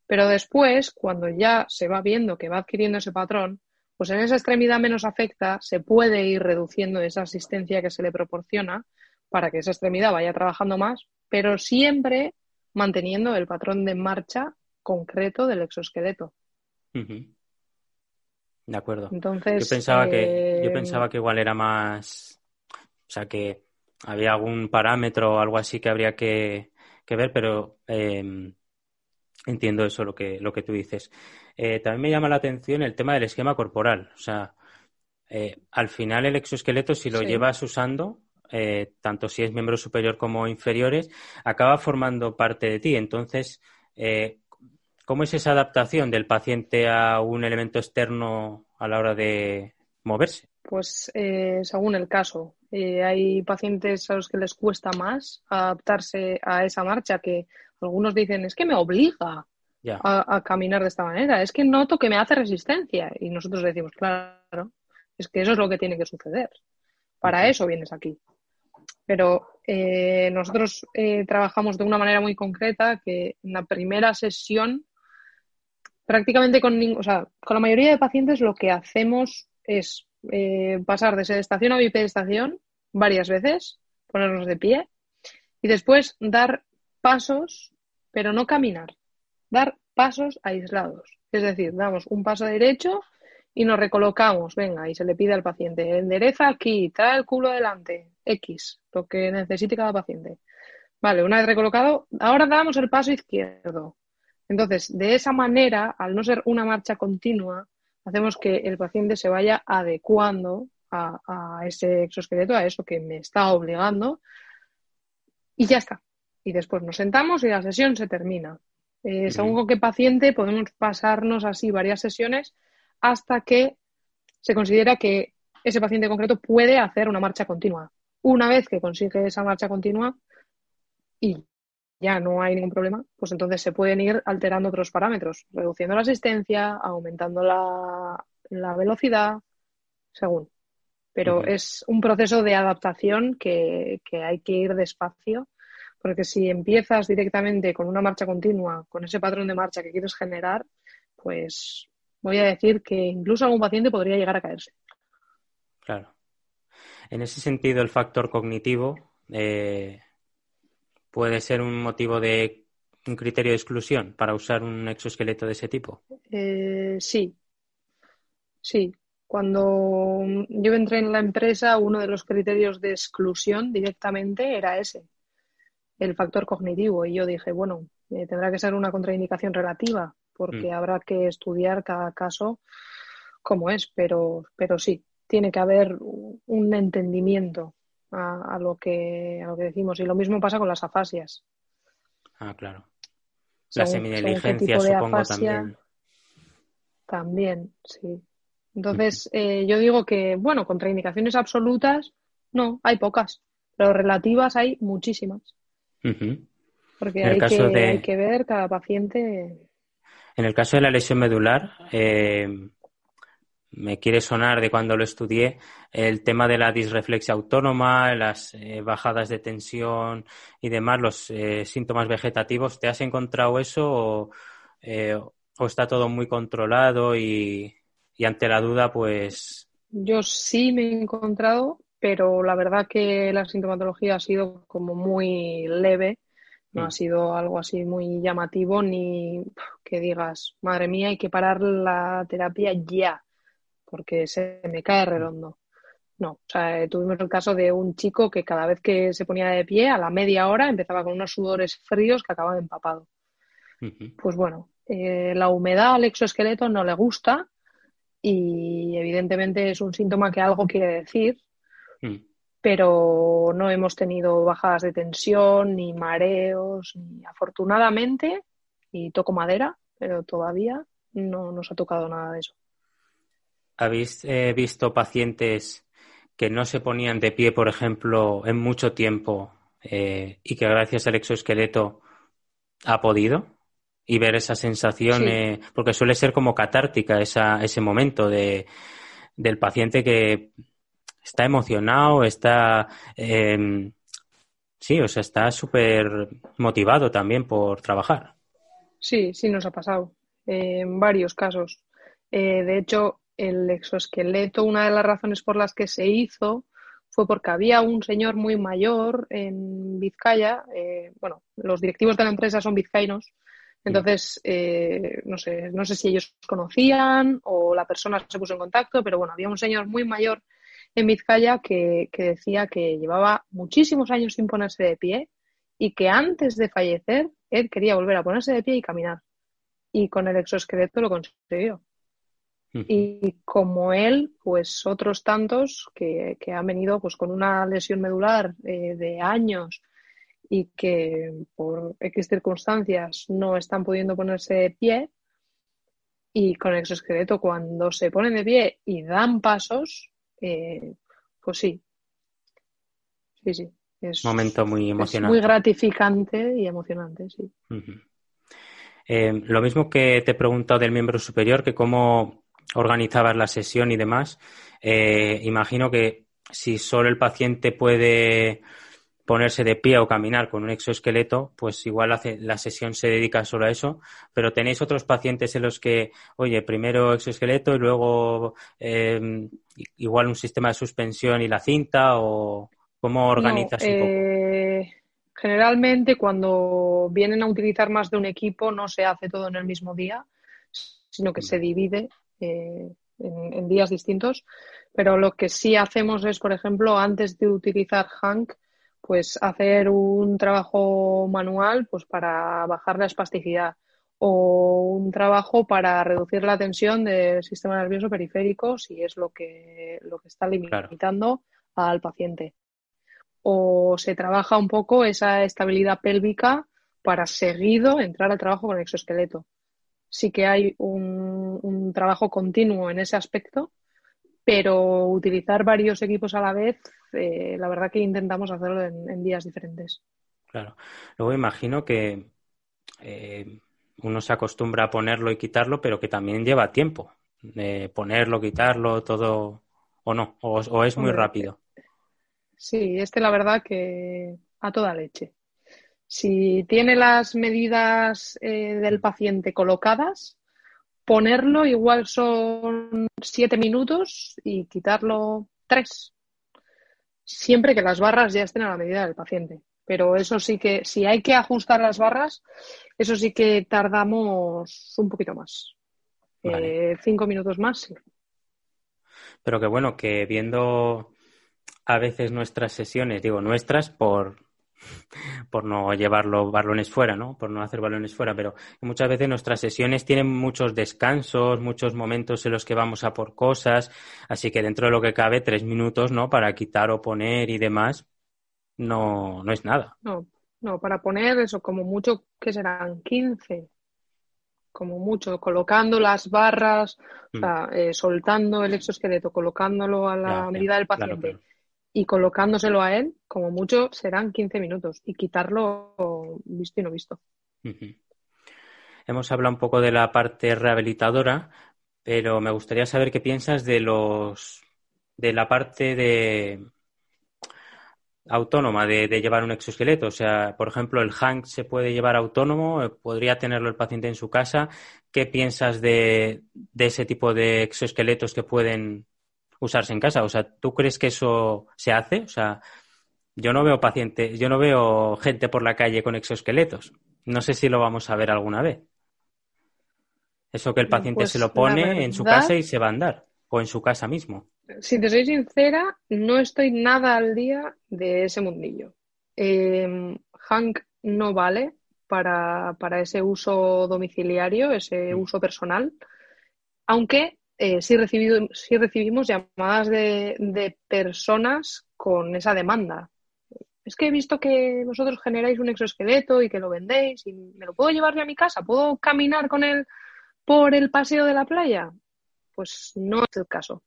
Pero después, cuando ya se va viendo que va adquiriendo ese patrón, Pues en esa extremidad menos afecta se puede ir reduciendo esa asistencia que se le proporciona para que esa extremidad vaya trabajando más, pero siempre manteniendo el patrón de marcha concreto del exoesqueleto. De acuerdo. Entonces, yo pensaba que yo eh, pensaba que igual era más, o sea que había algún parámetro o algo así que habría que, ver, pero em, entiendo eso lo que lo que tú dices. Eh, también me llama la atención el tema del esquema corporal, o sea, eh, al final el exoesqueleto si lo llevas usando eh, tanto si es miembro superior como inferiores, acaba formando parte de ti. Entonces, eh, ¿cómo es esa adaptación del paciente a un elemento externo a la hora de moverse? Pues eh, según el caso. hay pacientes a los que les cuesta más adaptarse a esa marcha que algunos dicen es que me obliga a, caminar de esta manera, es que noto que me hace resistencia y nosotros decimos, claro, es que eso es lo que tiene que suceder. Para eso vienes aquí pero eh, nosotros eh, trabajamos de una manera muy concreta que en la primera sesión, prácticamente con, o sea, con la mayoría de pacientes lo que hacemos es eh, pasar de sedestación a bipedestación varias veces, ponernos de pie y después dar pasos, pero no caminar, dar pasos aislados. Es decir, damos un paso derecho y nos recolocamos, venga, y se le pide al paciente, endereza aquí, trae el culo adelante, X, lo que necesite cada paciente. Vale, una vez recolocado, ahora damos el paso izquierdo. Entonces, de esa manera, al no ser una marcha continua, hacemos que el paciente se vaya adecuando a, ese exoesqueleto, a eso que me está obligando, y ya está. Y después nos sentamos y la sesión se termina. Eh, según con qué paciente podemos pasarnos así varias sesiones hasta que se considera que ese paciente concreto puede hacer una marcha continua. Una vez que consigue esa marcha continua y ya no hay ningún problema, pues entonces se pueden ir alterando otros parámetros, reduciendo la asistencia, aumentando la, velocidad, según. Pero es un proceso de adaptación que, que hay que ir despacio, porque si empiezas directamente con una marcha continua, con ese patrón de marcha que quieres generar, pues voy a decir que incluso algún paciente podría llegar a caerse. Claro. En ese sentido, el factor cognitivo eh, puede ser un motivo de un criterio de exclusión para usar un exoesqueleto de ese tipo. Eh, sí, sí. Cuando yo entré en la empresa, uno de los criterios de exclusión directamente era ese, el factor cognitivo. Y yo dije, bueno, eh, tendrá que ser una contraindicación relativa, porque mm. habrá que estudiar cada caso como es, pero, pero sí, tiene que haber un entendimiento a, lo que, a lo que decimos. Y lo mismo pasa con las afasias. Ah, claro. La semidiligencia, supongo también. También, sí. Entonces, eh, yo digo que, bueno, contraindicaciones absolutas, no, hay pocas, pero relativas hay muchísimas. Porque hay que, hay que ver cada paciente en el caso de la lesión medular, eh, me quiere sonar de cuando lo estudié el tema de la disreflexia autónoma, las eh, bajadas de tensión y demás, los eh, síntomas vegetativos. ¿Te has encontrado eso o, está todo muy controlado y, ante la duda, pues. Yo sí me he encontrado, pero la verdad que la sintomatología ha sido como muy leve no ha mm. sido algo así muy llamativo ni que digas, madre mía, hay que parar la terapia ya, porque se me cae redondo. No, o sea, eh, tuvimos el caso de un chico que cada vez que se ponía de pie, a la media hora, empezaba con unos sudores fríos que acababan empapado. Pues bueno, eh, la humedad al exoesqueleto no le gusta y evidentemente es un síntoma que algo quiere decir. Mm pero no hemos tenido bajadas de tensión, ni mareos, ni afortunadamente, y toco madera, pero todavía no nos ha tocado nada de eso. ¿Habéis eh, visto pacientes que no se ponían de pie, por ejemplo, en mucho tiempo eh, y que gracias al exoesqueleto ha podido? Y ver esa sensación, porque suele ser como catártica esa, ese momento de, del paciente que está emocionado, está... Em, sí, o sea, está súper motivado también por trabajar. Sí, sí nos ha pasado en varios casos. Eh, de hecho, el exoesqueleto, una de las razones por las que se hizo fue porque había un señor muy mayor en Vizcaya, eh, bueno, los directivos de la empresa son vizcaínos, entonces, eh, no sé, no sé si ellos conocían o la persona se puso en contacto, pero bueno, había un señor muy mayor en Vizcaya que, que decía que llevaba muchísimos años sin ponerse de pie y que antes de fallecer él quería volver a ponerse de pie y caminar. Y con el exoesqueleto lo consiguió. Y como él, pues otros tantos que, que han venido pues con una lesión medular eh, de años y que por X circunstancias no están pudiendo ponerse de pie y con el exoesqueleto cuando se ponen de pie y dan pasos, eh, pues sí. Sí, sí. Es momento muy emocionante. muy gratificante y emocionante, sí. Eh, lo mismo que te he preguntado del miembro superior, que cómo organizabas la sesión y demás. Eh, imagino que si solo el paciente puede ponerse de pie o caminar con un exoesqueleto, pues igual hace, la sesión se dedica solo a eso, pero tenéis otros pacientes en los que, oye, primero exoesqueleto y luego eh, igual un sistema de suspensión y la cinta o cómo organizas un poco. Eh, generalmente cuando vienen a utilizar más de un equipo no se hace todo en el mismo día, sino que se divide eh, en, días distintos. Pero lo que sí hacemos es, por ejemplo, antes de utilizar Hank, pues hacer un trabajo manual pues para bajar la espasticidad o un trabajo para reducir la tensión del sistema nervioso periférico si es lo que, lo que está limitando al paciente. O se trabaja un poco esa estabilidad pélvica para seguido entrar al trabajo con el exoesqueleto sí que hay un, trabajo continuo en ese aspecto, pero utilizar varios equipos a la vez, eh, la verdad que intentamos hacerlo en, días diferentes. Claro. Luego imagino que eh, uno se acostumbra a ponerlo y quitarlo, pero que también lleva tiempo. de ponerlo, quitarlo, todo, o no, o es muy rápido. Sí, este la verdad que a toda leche. Si tiene las medidas eh, del paciente colocadas, ponerlo igual son siete minutos y quitarlo tres. Siempre que las barras ya estén a la medida del paciente. Pero eso sí que, si hay que ajustar las barras, eso sí que tardamos un poquito más. Eh, cinco minutos más, sí. Pero que bueno, que viendo a veces nuestras sesiones, digo nuestras por, por no llevar los balones fuera, ¿no? Por no hacer balones fuera, pero muchas veces nuestras sesiones tienen muchos descansos, muchos momentos en los que vamos a por cosas, así que dentro de lo que cabe, tres minutos, ¿no? Para quitar o poner y demás, no, no es nada. No, no, para poner eso, como mucho, que serán 15, como mucho, colocando las barras, o mm. sea, eh, soltando el exoesqueleto, colocándolo a la medida del paciente y colocándoselo a él, como mucho, serán 15 minutos y quitarlo visto y no visto. Hemos hablado un poco de la parte rehabilitadora, pero me gustaría saber qué piensas de los de la parte de autónoma de, llevar un exoesqueleto. O sea, por ejemplo, el Hank se puede llevar autónomo, podría tenerlo el paciente en su casa. ¿Qué piensas de, de ese tipo de exoesqueletos que pueden usarse en casa. O sea, ¿tú crees que eso se hace? O sea, yo no veo pacientes, yo no veo gente por la calle con exoesqueletos. No sé si lo vamos a ver alguna vez. Eso que el paciente pues se lo pone en su casa y se va a andar, o en su casa mismo. Si te soy sincera, no estoy nada al día de ese mundillo. Em, Hank no vale para, para, ese uso domiciliario, ese mm. uso personal, aunque eh, sí, recibido, sí recibimos llamadas de, personas con esa demanda. Es que he visto que vosotros generáis un exoesqueleto y que lo vendéis y me lo puedo llevar ya a mi casa. ¿Puedo caminar con él por el paseo de la playa? Pues no es el caso.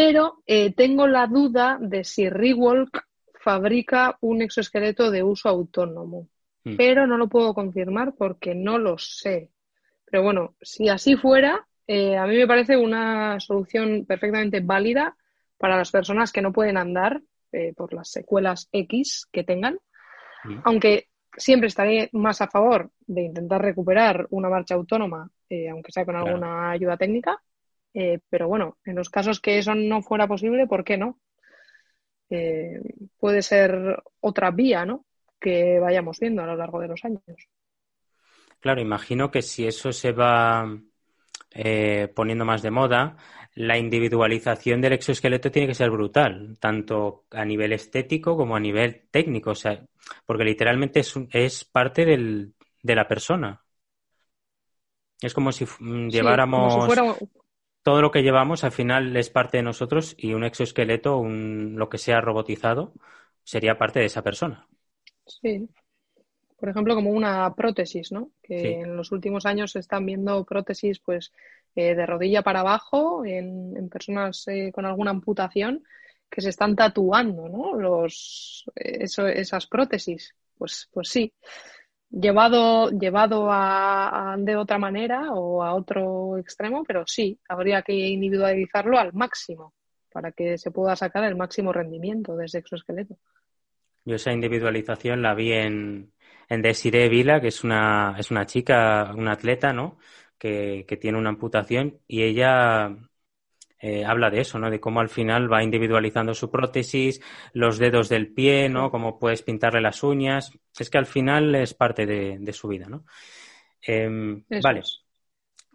Pero eh, tengo la duda de si Rewalk fabrica un exoesqueleto de uso autónomo. Hmm. Pero no lo puedo confirmar porque no lo sé. Pero bueno, si así fuera, eh, a mí me parece una solución perfectamente válida para las personas que no pueden andar eh, por las secuelas X que tengan, mm. aunque siempre estaré más a favor de intentar recuperar una marcha autónoma, eh, aunque sea con alguna ayuda técnica, Eh, pero bueno, en los casos que eso no fuera posible, ¿por qué no? Eh, puede ser otra vía, ¿no? Que vayamos viendo a lo largo de los años. Claro, imagino que si eso se va eh, poniendo más de moda, la individualización del exoesqueleto tiene que ser brutal, tanto a nivel estético como a nivel técnico, o sea, porque literalmente es, es parte del, de la persona. Es como si lleváramos todo lo que llevamos, al final es parte de nosotros y un exoesqueleto, un, lo que sea robotizado, sería parte de esa persona. Sí. Por ejemplo, como una prótesis, ¿no? Que en los últimos años se están viendo prótesis, pues, eh, de rodilla para abajo en, personas eh, con alguna amputación que se están tatuando, ¿no? Los, eso, esas prótesis. Pues, pues sí llevado, llevado a, de otra manera o a otro extremo, pero sí, habría que individualizarlo al máximo para que se pueda sacar el máximo rendimiento de ese exoesqueleto. Yo esa individualización la vi en, en Desiree Vila, que es una, es una chica, una atleta, ¿no? Que, que tiene una amputación y ella eh, habla de eso, ¿no? De cómo al final va individualizando su prótesis, los dedos del pie, ¿no? Cómo puedes pintarle las uñas. Es que al final es parte de, su vida, ¿no? Em, vale.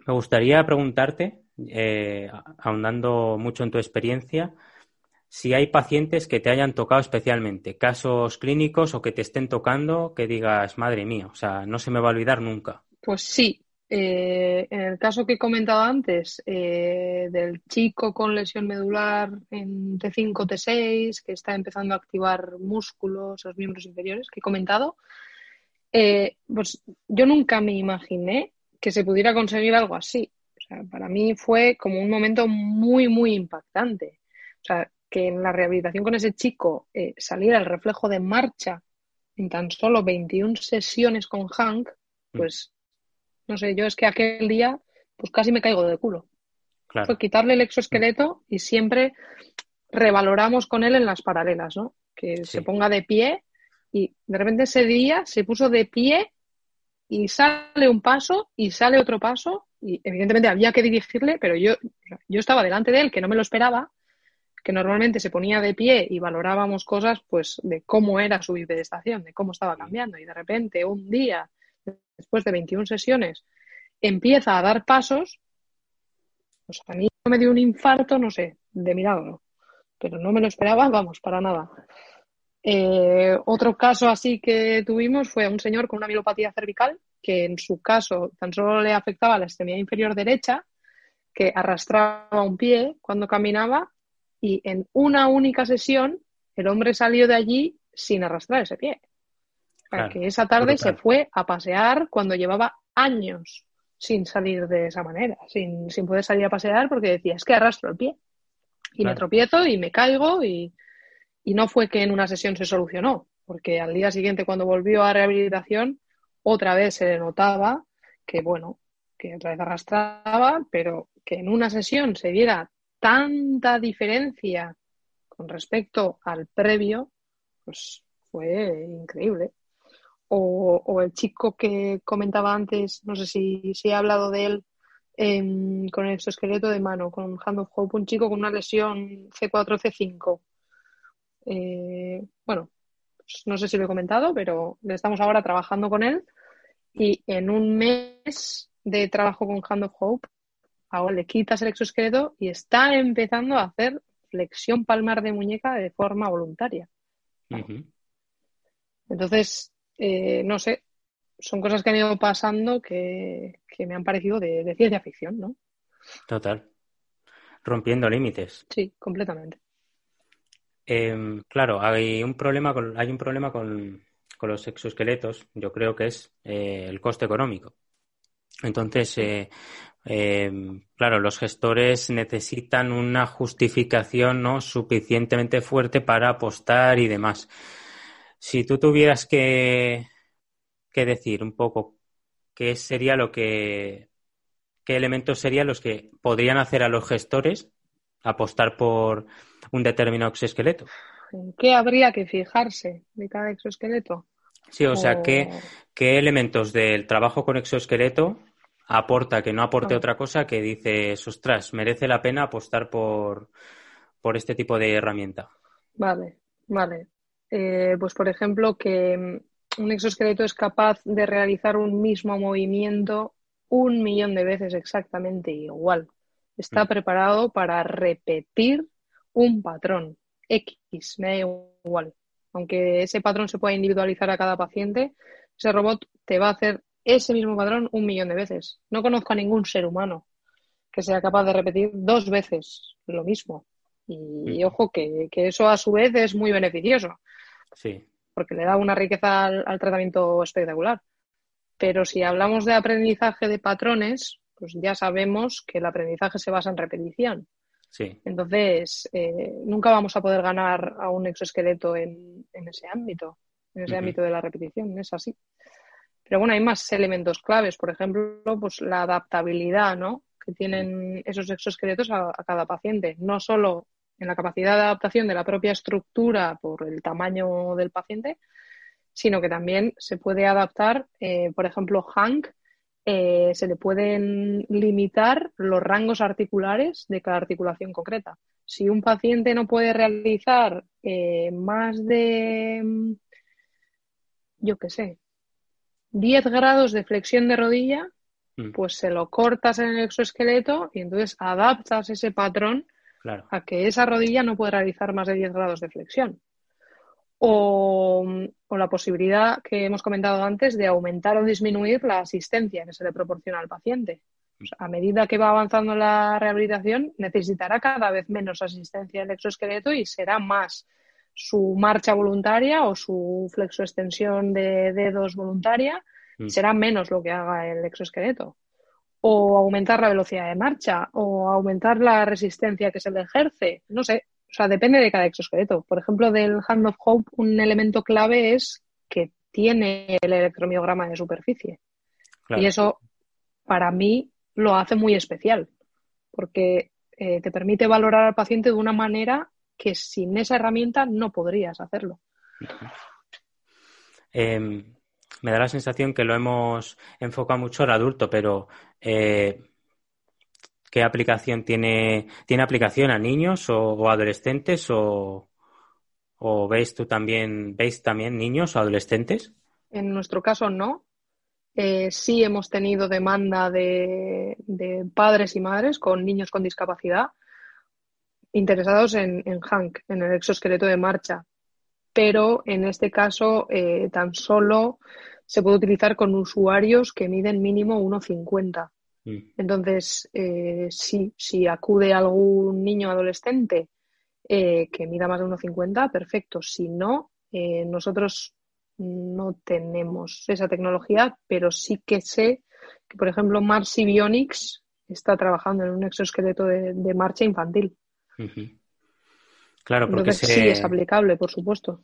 Me gustaría preguntarte, eh, ahondando mucho en tu experiencia, si hay pacientes que te hayan tocado especialmente, casos clínicos o que te estén tocando, que digas, madre mía, o sea, no se me va a olvidar nunca. Pues sí, eh, en el caso que he comentado antes, eh, del chico con lesión medular en T5, T6, que está empezando a activar músculos, los miembros inferiores, que he comentado, eh, pues yo nunca me imaginé que se pudiera conseguir algo así. O sea, para mí fue como un momento muy, muy impactante. O sea, que en la rehabilitación con ese chico saliera el reflejo de marcha en tan solo 21 sesiones con Hank, pues no sé, yo es que aquel día pues casi me caigo de culo. Fue quitarle el exoesqueleto y siempre revaloramos con él en las paralelas, ¿no? Que se ponga de pie y de repente ese día se puso de pie y sale un paso y sale otro paso y evidentemente había que dirigirle, pero yo, yo estaba delante de él que no me lo esperaba, que normalmente se ponía de pie y valorábamos cosas pues de cómo era su estación, de cómo estaba cambiando y de repente un día después de 21 sesiones, empieza a dar pasos, pues a mí me dio un infarto, no sé, de milagro, pero no me lo esperaba, vamos, para nada. Eh, otro caso así que tuvimos fue un señor con una mielopatía cervical, que en su caso tan solo le afectaba la extremidad inferior derecha, que arrastraba un pie cuando caminaba y en una única sesión el hombre salió de allí sin arrastrar ese pie que esa tarde se fue a pasear cuando llevaba años sin salir de esa manera, sin, poder salir a pasear porque decía, es que arrastro el pie y me tropiezo y me caigo y, no fue que en una sesión se solucionó, porque al día siguiente cuando volvió a rehabilitación otra vez se le notaba que, bueno, que otra vez arrastraba, pero que en una sesión se diera tanta diferencia con respecto al previo, pues fue increíble o, el chico que comentaba antes, no sé si, si he hablado de él, con el exoesqueleto de mano, con Hand of Hope, un chico con una lesión C4, C5. Eh, bueno, pues no sé si lo he comentado, pero estamos ahora trabajando con él y en un mes de trabajo con Hand of Hope, ahora le quitas el exoesqueleto y está empezando a hacer flexión palmar de muñeca de forma voluntaria. Entonces, eh, no sé, son cosas que han ido pasando que, me han parecido de, ciencia ficción, ¿no? Total. Rompiendo límites. Sí, completamente. Em, claro, hay un problema con, hay un problema con, los exoesqueletos, yo creo que es eh, el coste económico. Entonces, eh, em, claro, los gestores necesitan una justificación no suficientemente fuerte para apostar y demás. Si tú tuvieras que, decir un poco qué sería lo que, qué elementos serían los que podrían hacer a los gestores apostar por un determinado exoesqueleto. ¿En qué habría que fijarse de cada exoesqueleto? Sí, o sea, ¿qué, elementos del trabajo con exoesqueleto aporta, que no aporte otra cosa, que dice, ostras, merece la pena apostar por, por este tipo de herramienta. Vale, vale. Eh, pues por ejemplo, que mm, un exoesqueleto es capaz de realizar un mismo movimiento un millón de veces exactamente igual. Está mm. preparado para repetir un patrón X, me da igual. Aunque ese patrón se pueda individualizar a cada paciente, ese robot te va a hacer ese mismo patrón un millón de veces. No conozco a ningún ser humano que sea capaz de repetir dos veces lo mismo. Y, ojo, que, eso a su vez es muy beneficioso. Sí. Porque le da una riqueza al, tratamiento espectacular. Pero si hablamos de aprendizaje de patrones, pues ya sabemos que el aprendizaje se basa en repetición. Sí. Entonces, eh, nunca vamos a poder ganar a un exoesqueleto en, ese ámbito, en ese ámbito de la repetición, es así. Pero bueno, hay más elementos claves, por ejemplo, pues la adaptabilidad, ¿no? Que tienen esos exoesqueletos a, cada paciente, no solo en la capacidad de adaptación de la propia estructura por el tamaño del paciente, sino que también se puede adaptar, eh, por ejemplo, Hank, eh, se le pueden limitar los rangos articulares de cada articulación concreta. Si un paciente no puede realizar eh, más de, yo qué sé, 10 grados de flexión de rodilla, mm. pues se lo cortas en el exoesqueleto y entonces adaptas ese patrón a que esa rodilla no puede realizar más de 10 grados de flexión. O, la posibilidad que hemos comentado antes de aumentar o disminuir la asistencia que se le proporciona al paciente. a medida que va avanzando la rehabilitación, necesitará cada vez menos asistencia del exoesqueleto y será más su marcha voluntaria o su flexoextensión de dedos voluntaria, mm. será menos lo que haga el exoesqueleto. O aumentar la velocidad de marcha, o aumentar la resistencia que se le ejerce. No sé, o sea, depende de cada exoesqueleto. Por ejemplo, del Hand of Hope, un elemento clave es que tiene el electromiograma de superficie. Y eso, para mí, lo hace muy especial, porque eh, te permite valorar al paciente de una manera que sin esa herramienta no podrías hacerlo. Em, me da la sensación que lo hemos enfocado mucho al adulto, pero eh, ¿qué aplicación tiene? ¿Tiene aplicación a niños o, adolescentes o, o veis tú también, veis también niños o adolescentes? En nuestro caso no. Eh, sí hemos tenido demanda de, padres y madres con niños con discapacidad interesados en, Hank, en el exoesqueleto de marcha. Pero en este caso eh, tan solo se puede utilizar con usuarios que miden mínimo 1,50. Mm. Entonces, eh, si acude algún niño adolescente eh, que mida más de 1,50, perfecto. Si no, nosotros no tenemos esa tecnología, pero sí que sé que, por ejemplo, Marcy Bionics está trabajando en un exoesqueleto de marcha infantil. Claro, porque sí es aplicable, por supuesto.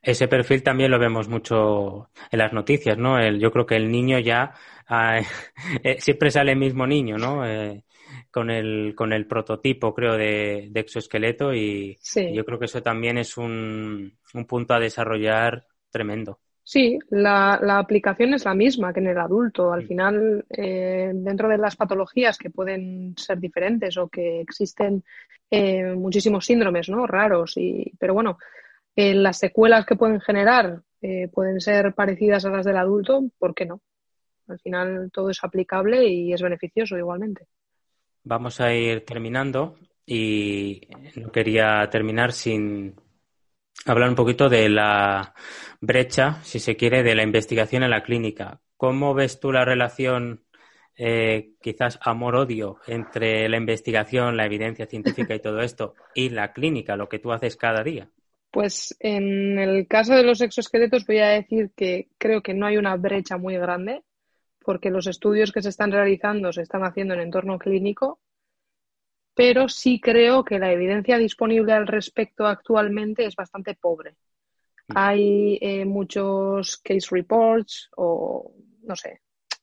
Ese perfil también lo vemos mucho en las noticias, ¿no? El, yo creo que el niño ya eh, siempre sale el mismo niño, ¿no? Eh, con el con el prototipo, creo, de, exoesqueleto y, yo creo que eso también es un, un punto a desarrollar tremendo. Sí, la, la, aplicación es la misma que en el adulto. Al final, eh, dentro de las patologías que pueden ser diferentes o que existen eh, muchísimos síndromes ¿no? raros, y, pero bueno, eh, las secuelas que pueden generar pueden ser parecidas a las del adulto, ¿por qué no? Al final todo es aplicable y es beneficioso igualmente. Vamos a ir terminando y no quería terminar sin hablar un poquito de la brecha, si se quiere, de la investigación en la clínica. ¿Cómo ves tú la relación, eh, quizás amor-odio, entre la investigación, la evidencia científica y todo esto, y la clínica, lo que tú haces cada día? Pues en el caso de los exoesqueletos voy a decir que creo que no hay una brecha muy grande, porque los estudios que se están realizando se están haciendo en entorno clínico pero sí creo que la evidencia disponible al respecto actualmente es bastante pobre. Mm. Hay eh, muchos case reports o, no sé,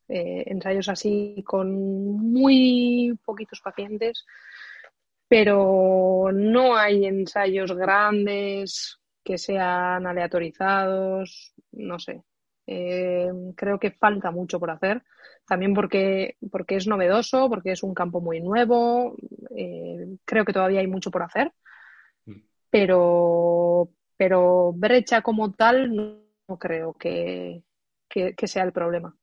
eh, ensayos así con muy poquitos pacientes, pero no hay ensayos grandes que sean aleatorizados, no sé. Eh, creo que falta mucho por hacer, también porque, porque es novedoso, porque es un campo muy nuevo, eh, creo que todavía hay mucho por hacer, mm. pero, pero brecha como tal no creo que, sea el problema.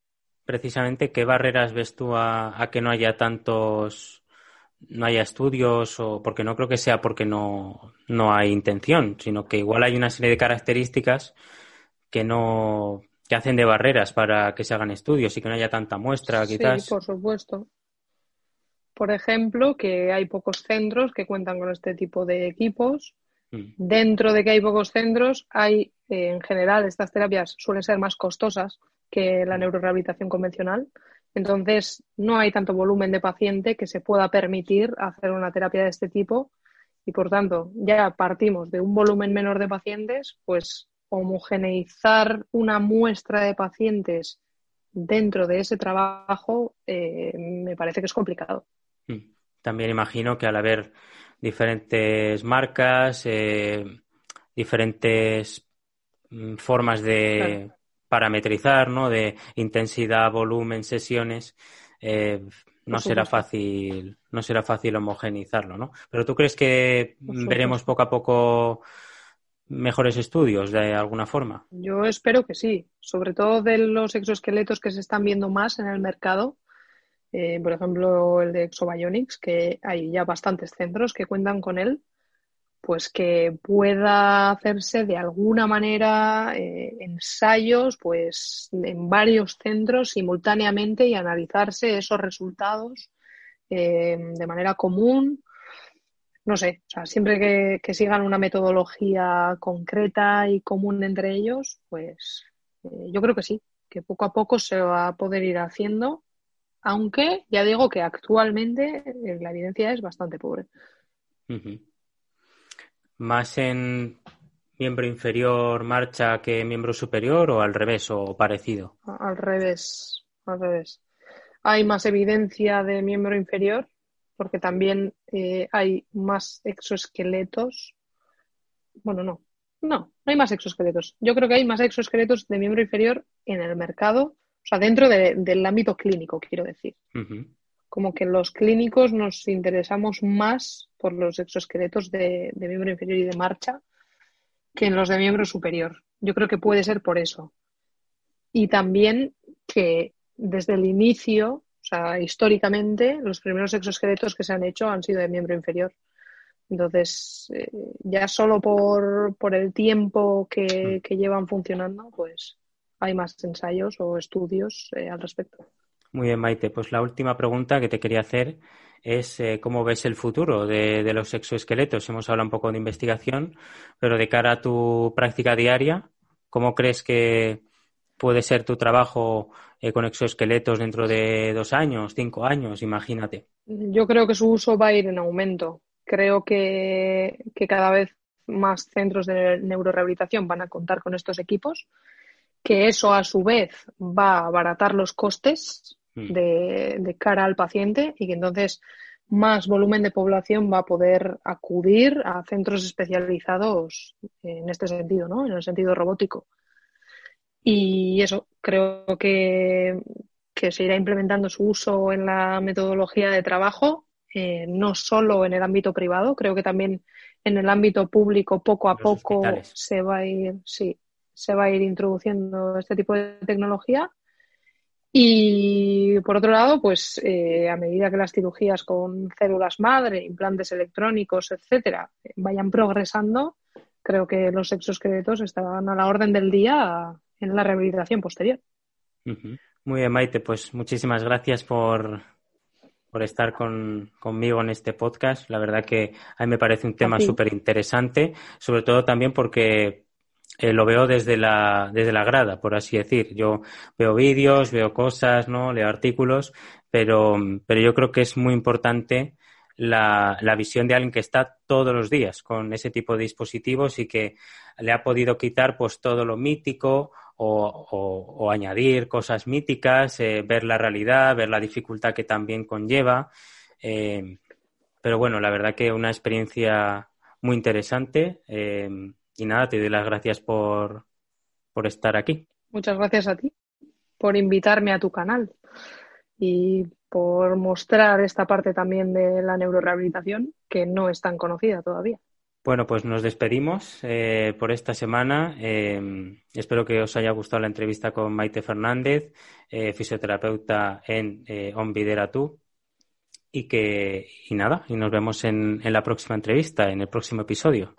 Precisamente, ¿qué barreras ves tú a, que no haya tantos, no haya estudios o porque no creo que sea porque no, no hay intención, sino que igual hay una serie de características que no, que hacen de barreras para que se hagan estudios y que no haya tanta muestra, quizás. Sí, por supuesto. Por ejemplo, que hay pocos centros que cuentan con este tipo de equipos. Mm. Dentro de que hay pocos centros, hay, eh, en general, estas terapias suelen ser más costosas que la mm. neurorehabilitación convencional. Entonces, no hay tanto volumen de paciente que se pueda permitir hacer una terapia de este tipo y, por tanto, ya partimos de un volumen menor de pacientes, pues homogeneizar una muestra de pacientes dentro de ese trabajo eh, me parece que es complicado. Hmm. También imagino que al haber diferentes marcas, eh, diferentes mm, formas de parametrizar, ¿no? De intensidad, volumen, sesiones, eh, no será fácil, no será fácil homogeneizarlo, ¿no? Pero tú crees que veremos poco a poco mejores estudios de alguna forma? Yo espero que sí, sobre todo de los exoesqueletos que se están viendo más en el mercado. Eh, por ejemplo, el de Exobionics, que hay ya bastantes centros que cuentan con él, pues que pueda hacerse de alguna manera eh, ensayos pues en varios centros simultáneamente y analizarse esos resultados eh, de manera común no sé, o sea, siempre que, sigan una metodología concreta y común entre ellos, pues eh, yo creo que sí, que poco a poco se va a poder ir haciendo, aunque ya digo que actualmente eh, la evidencia es bastante pobre. ¿Más en miembro inferior marcha que miembro superior o al revés o parecido? Al revés, al revés. Hay más evidencia de miembro inferior porque también eh, hay más exoesqueletos. Bueno, no, no, no hay más exoesqueletos. Yo creo que hay más exoesqueletos de miembro inferior en el mercado, o sea, dentro del ámbito clínico, quiero decir. Como que los clínicos nos interesamos más por los exoesqueletos de, de miembro inferior y de marcha que en los de miembro superior. Yo creo que puede ser por eso. Y también que desde el inicio o sea, históricamente los primeros exoesqueletos que se han hecho han sido de miembro inferior. Entonces, eh, ya solo por, el tiempo que, mm. llevan funcionando, pues hay más ensayos o estudios eh, al respecto. Muy bien, Maite. Pues la última pregunta que te quería hacer es eh, cómo ves el futuro de, de, los exoesqueletos. Hemos hablado un poco de investigación, pero de cara a tu práctica diaria, ¿cómo crees que puede ser tu trabajo eh, con exoesqueletos dentro de dos años, cinco años, imagínate. Yo creo que su uso va a ir en aumento. Creo que, cada vez más centros de neurorehabilitación van a contar con estos equipos, que eso a su vez va a abaratar los costes mm. de, cara al paciente y que entonces más volumen de población va a poder acudir a centros especializados en este sentido, ¿no? En el sentido robótico. Y eso, creo que, se irá implementando su uso en la metodología de trabajo, eh, no solo en el ámbito privado, creo que también en el ámbito público poco a poco se va a ir, sí, se va a ir introduciendo este tipo de tecnología. Y por otro lado, pues eh, a medida que las cirugías con células madre, implantes electrónicos, etcétera, vayan progresando, creo que los exoesqueletos estarán a la orden del día en la rehabilitación posterior. Muy bien, Maite, pues muchísimas gracias por, por estar conmigo en este podcast. La verdad que a mí me parece un tema súper interesante, sobre todo también porque eh, lo veo desde la, desde la grada, por así decir. Yo veo vídeos, veo cosas, ¿no? Leo artículos, pero, pero yo creo que es muy importante la, la, visión de alguien que está todos los días con ese tipo de dispositivos y que le ha podido quitar pues todo lo mítico o, añadir cosas míticas, eh, ver la realidad, ver la dificultad que también conlleva. Eh, pero bueno, la verdad que una experiencia muy interesante. Eh, y nada, te doy las gracias por, por estar aquí. Muchas gracias a ti por invitarme a tu canal y por mostrar esta parte también de la neurorehabilitación que no es tan conocida todavía. Bueno, pues nos despedimos eh, por esta semana. Eh, espero que os haya gustado la entrevista con Maite Fernández, eh, fisioterapeuta en Onvidera Tú. Y que, y nada, y nos vemos en, en la próxima entrevista, en el próximo episodio.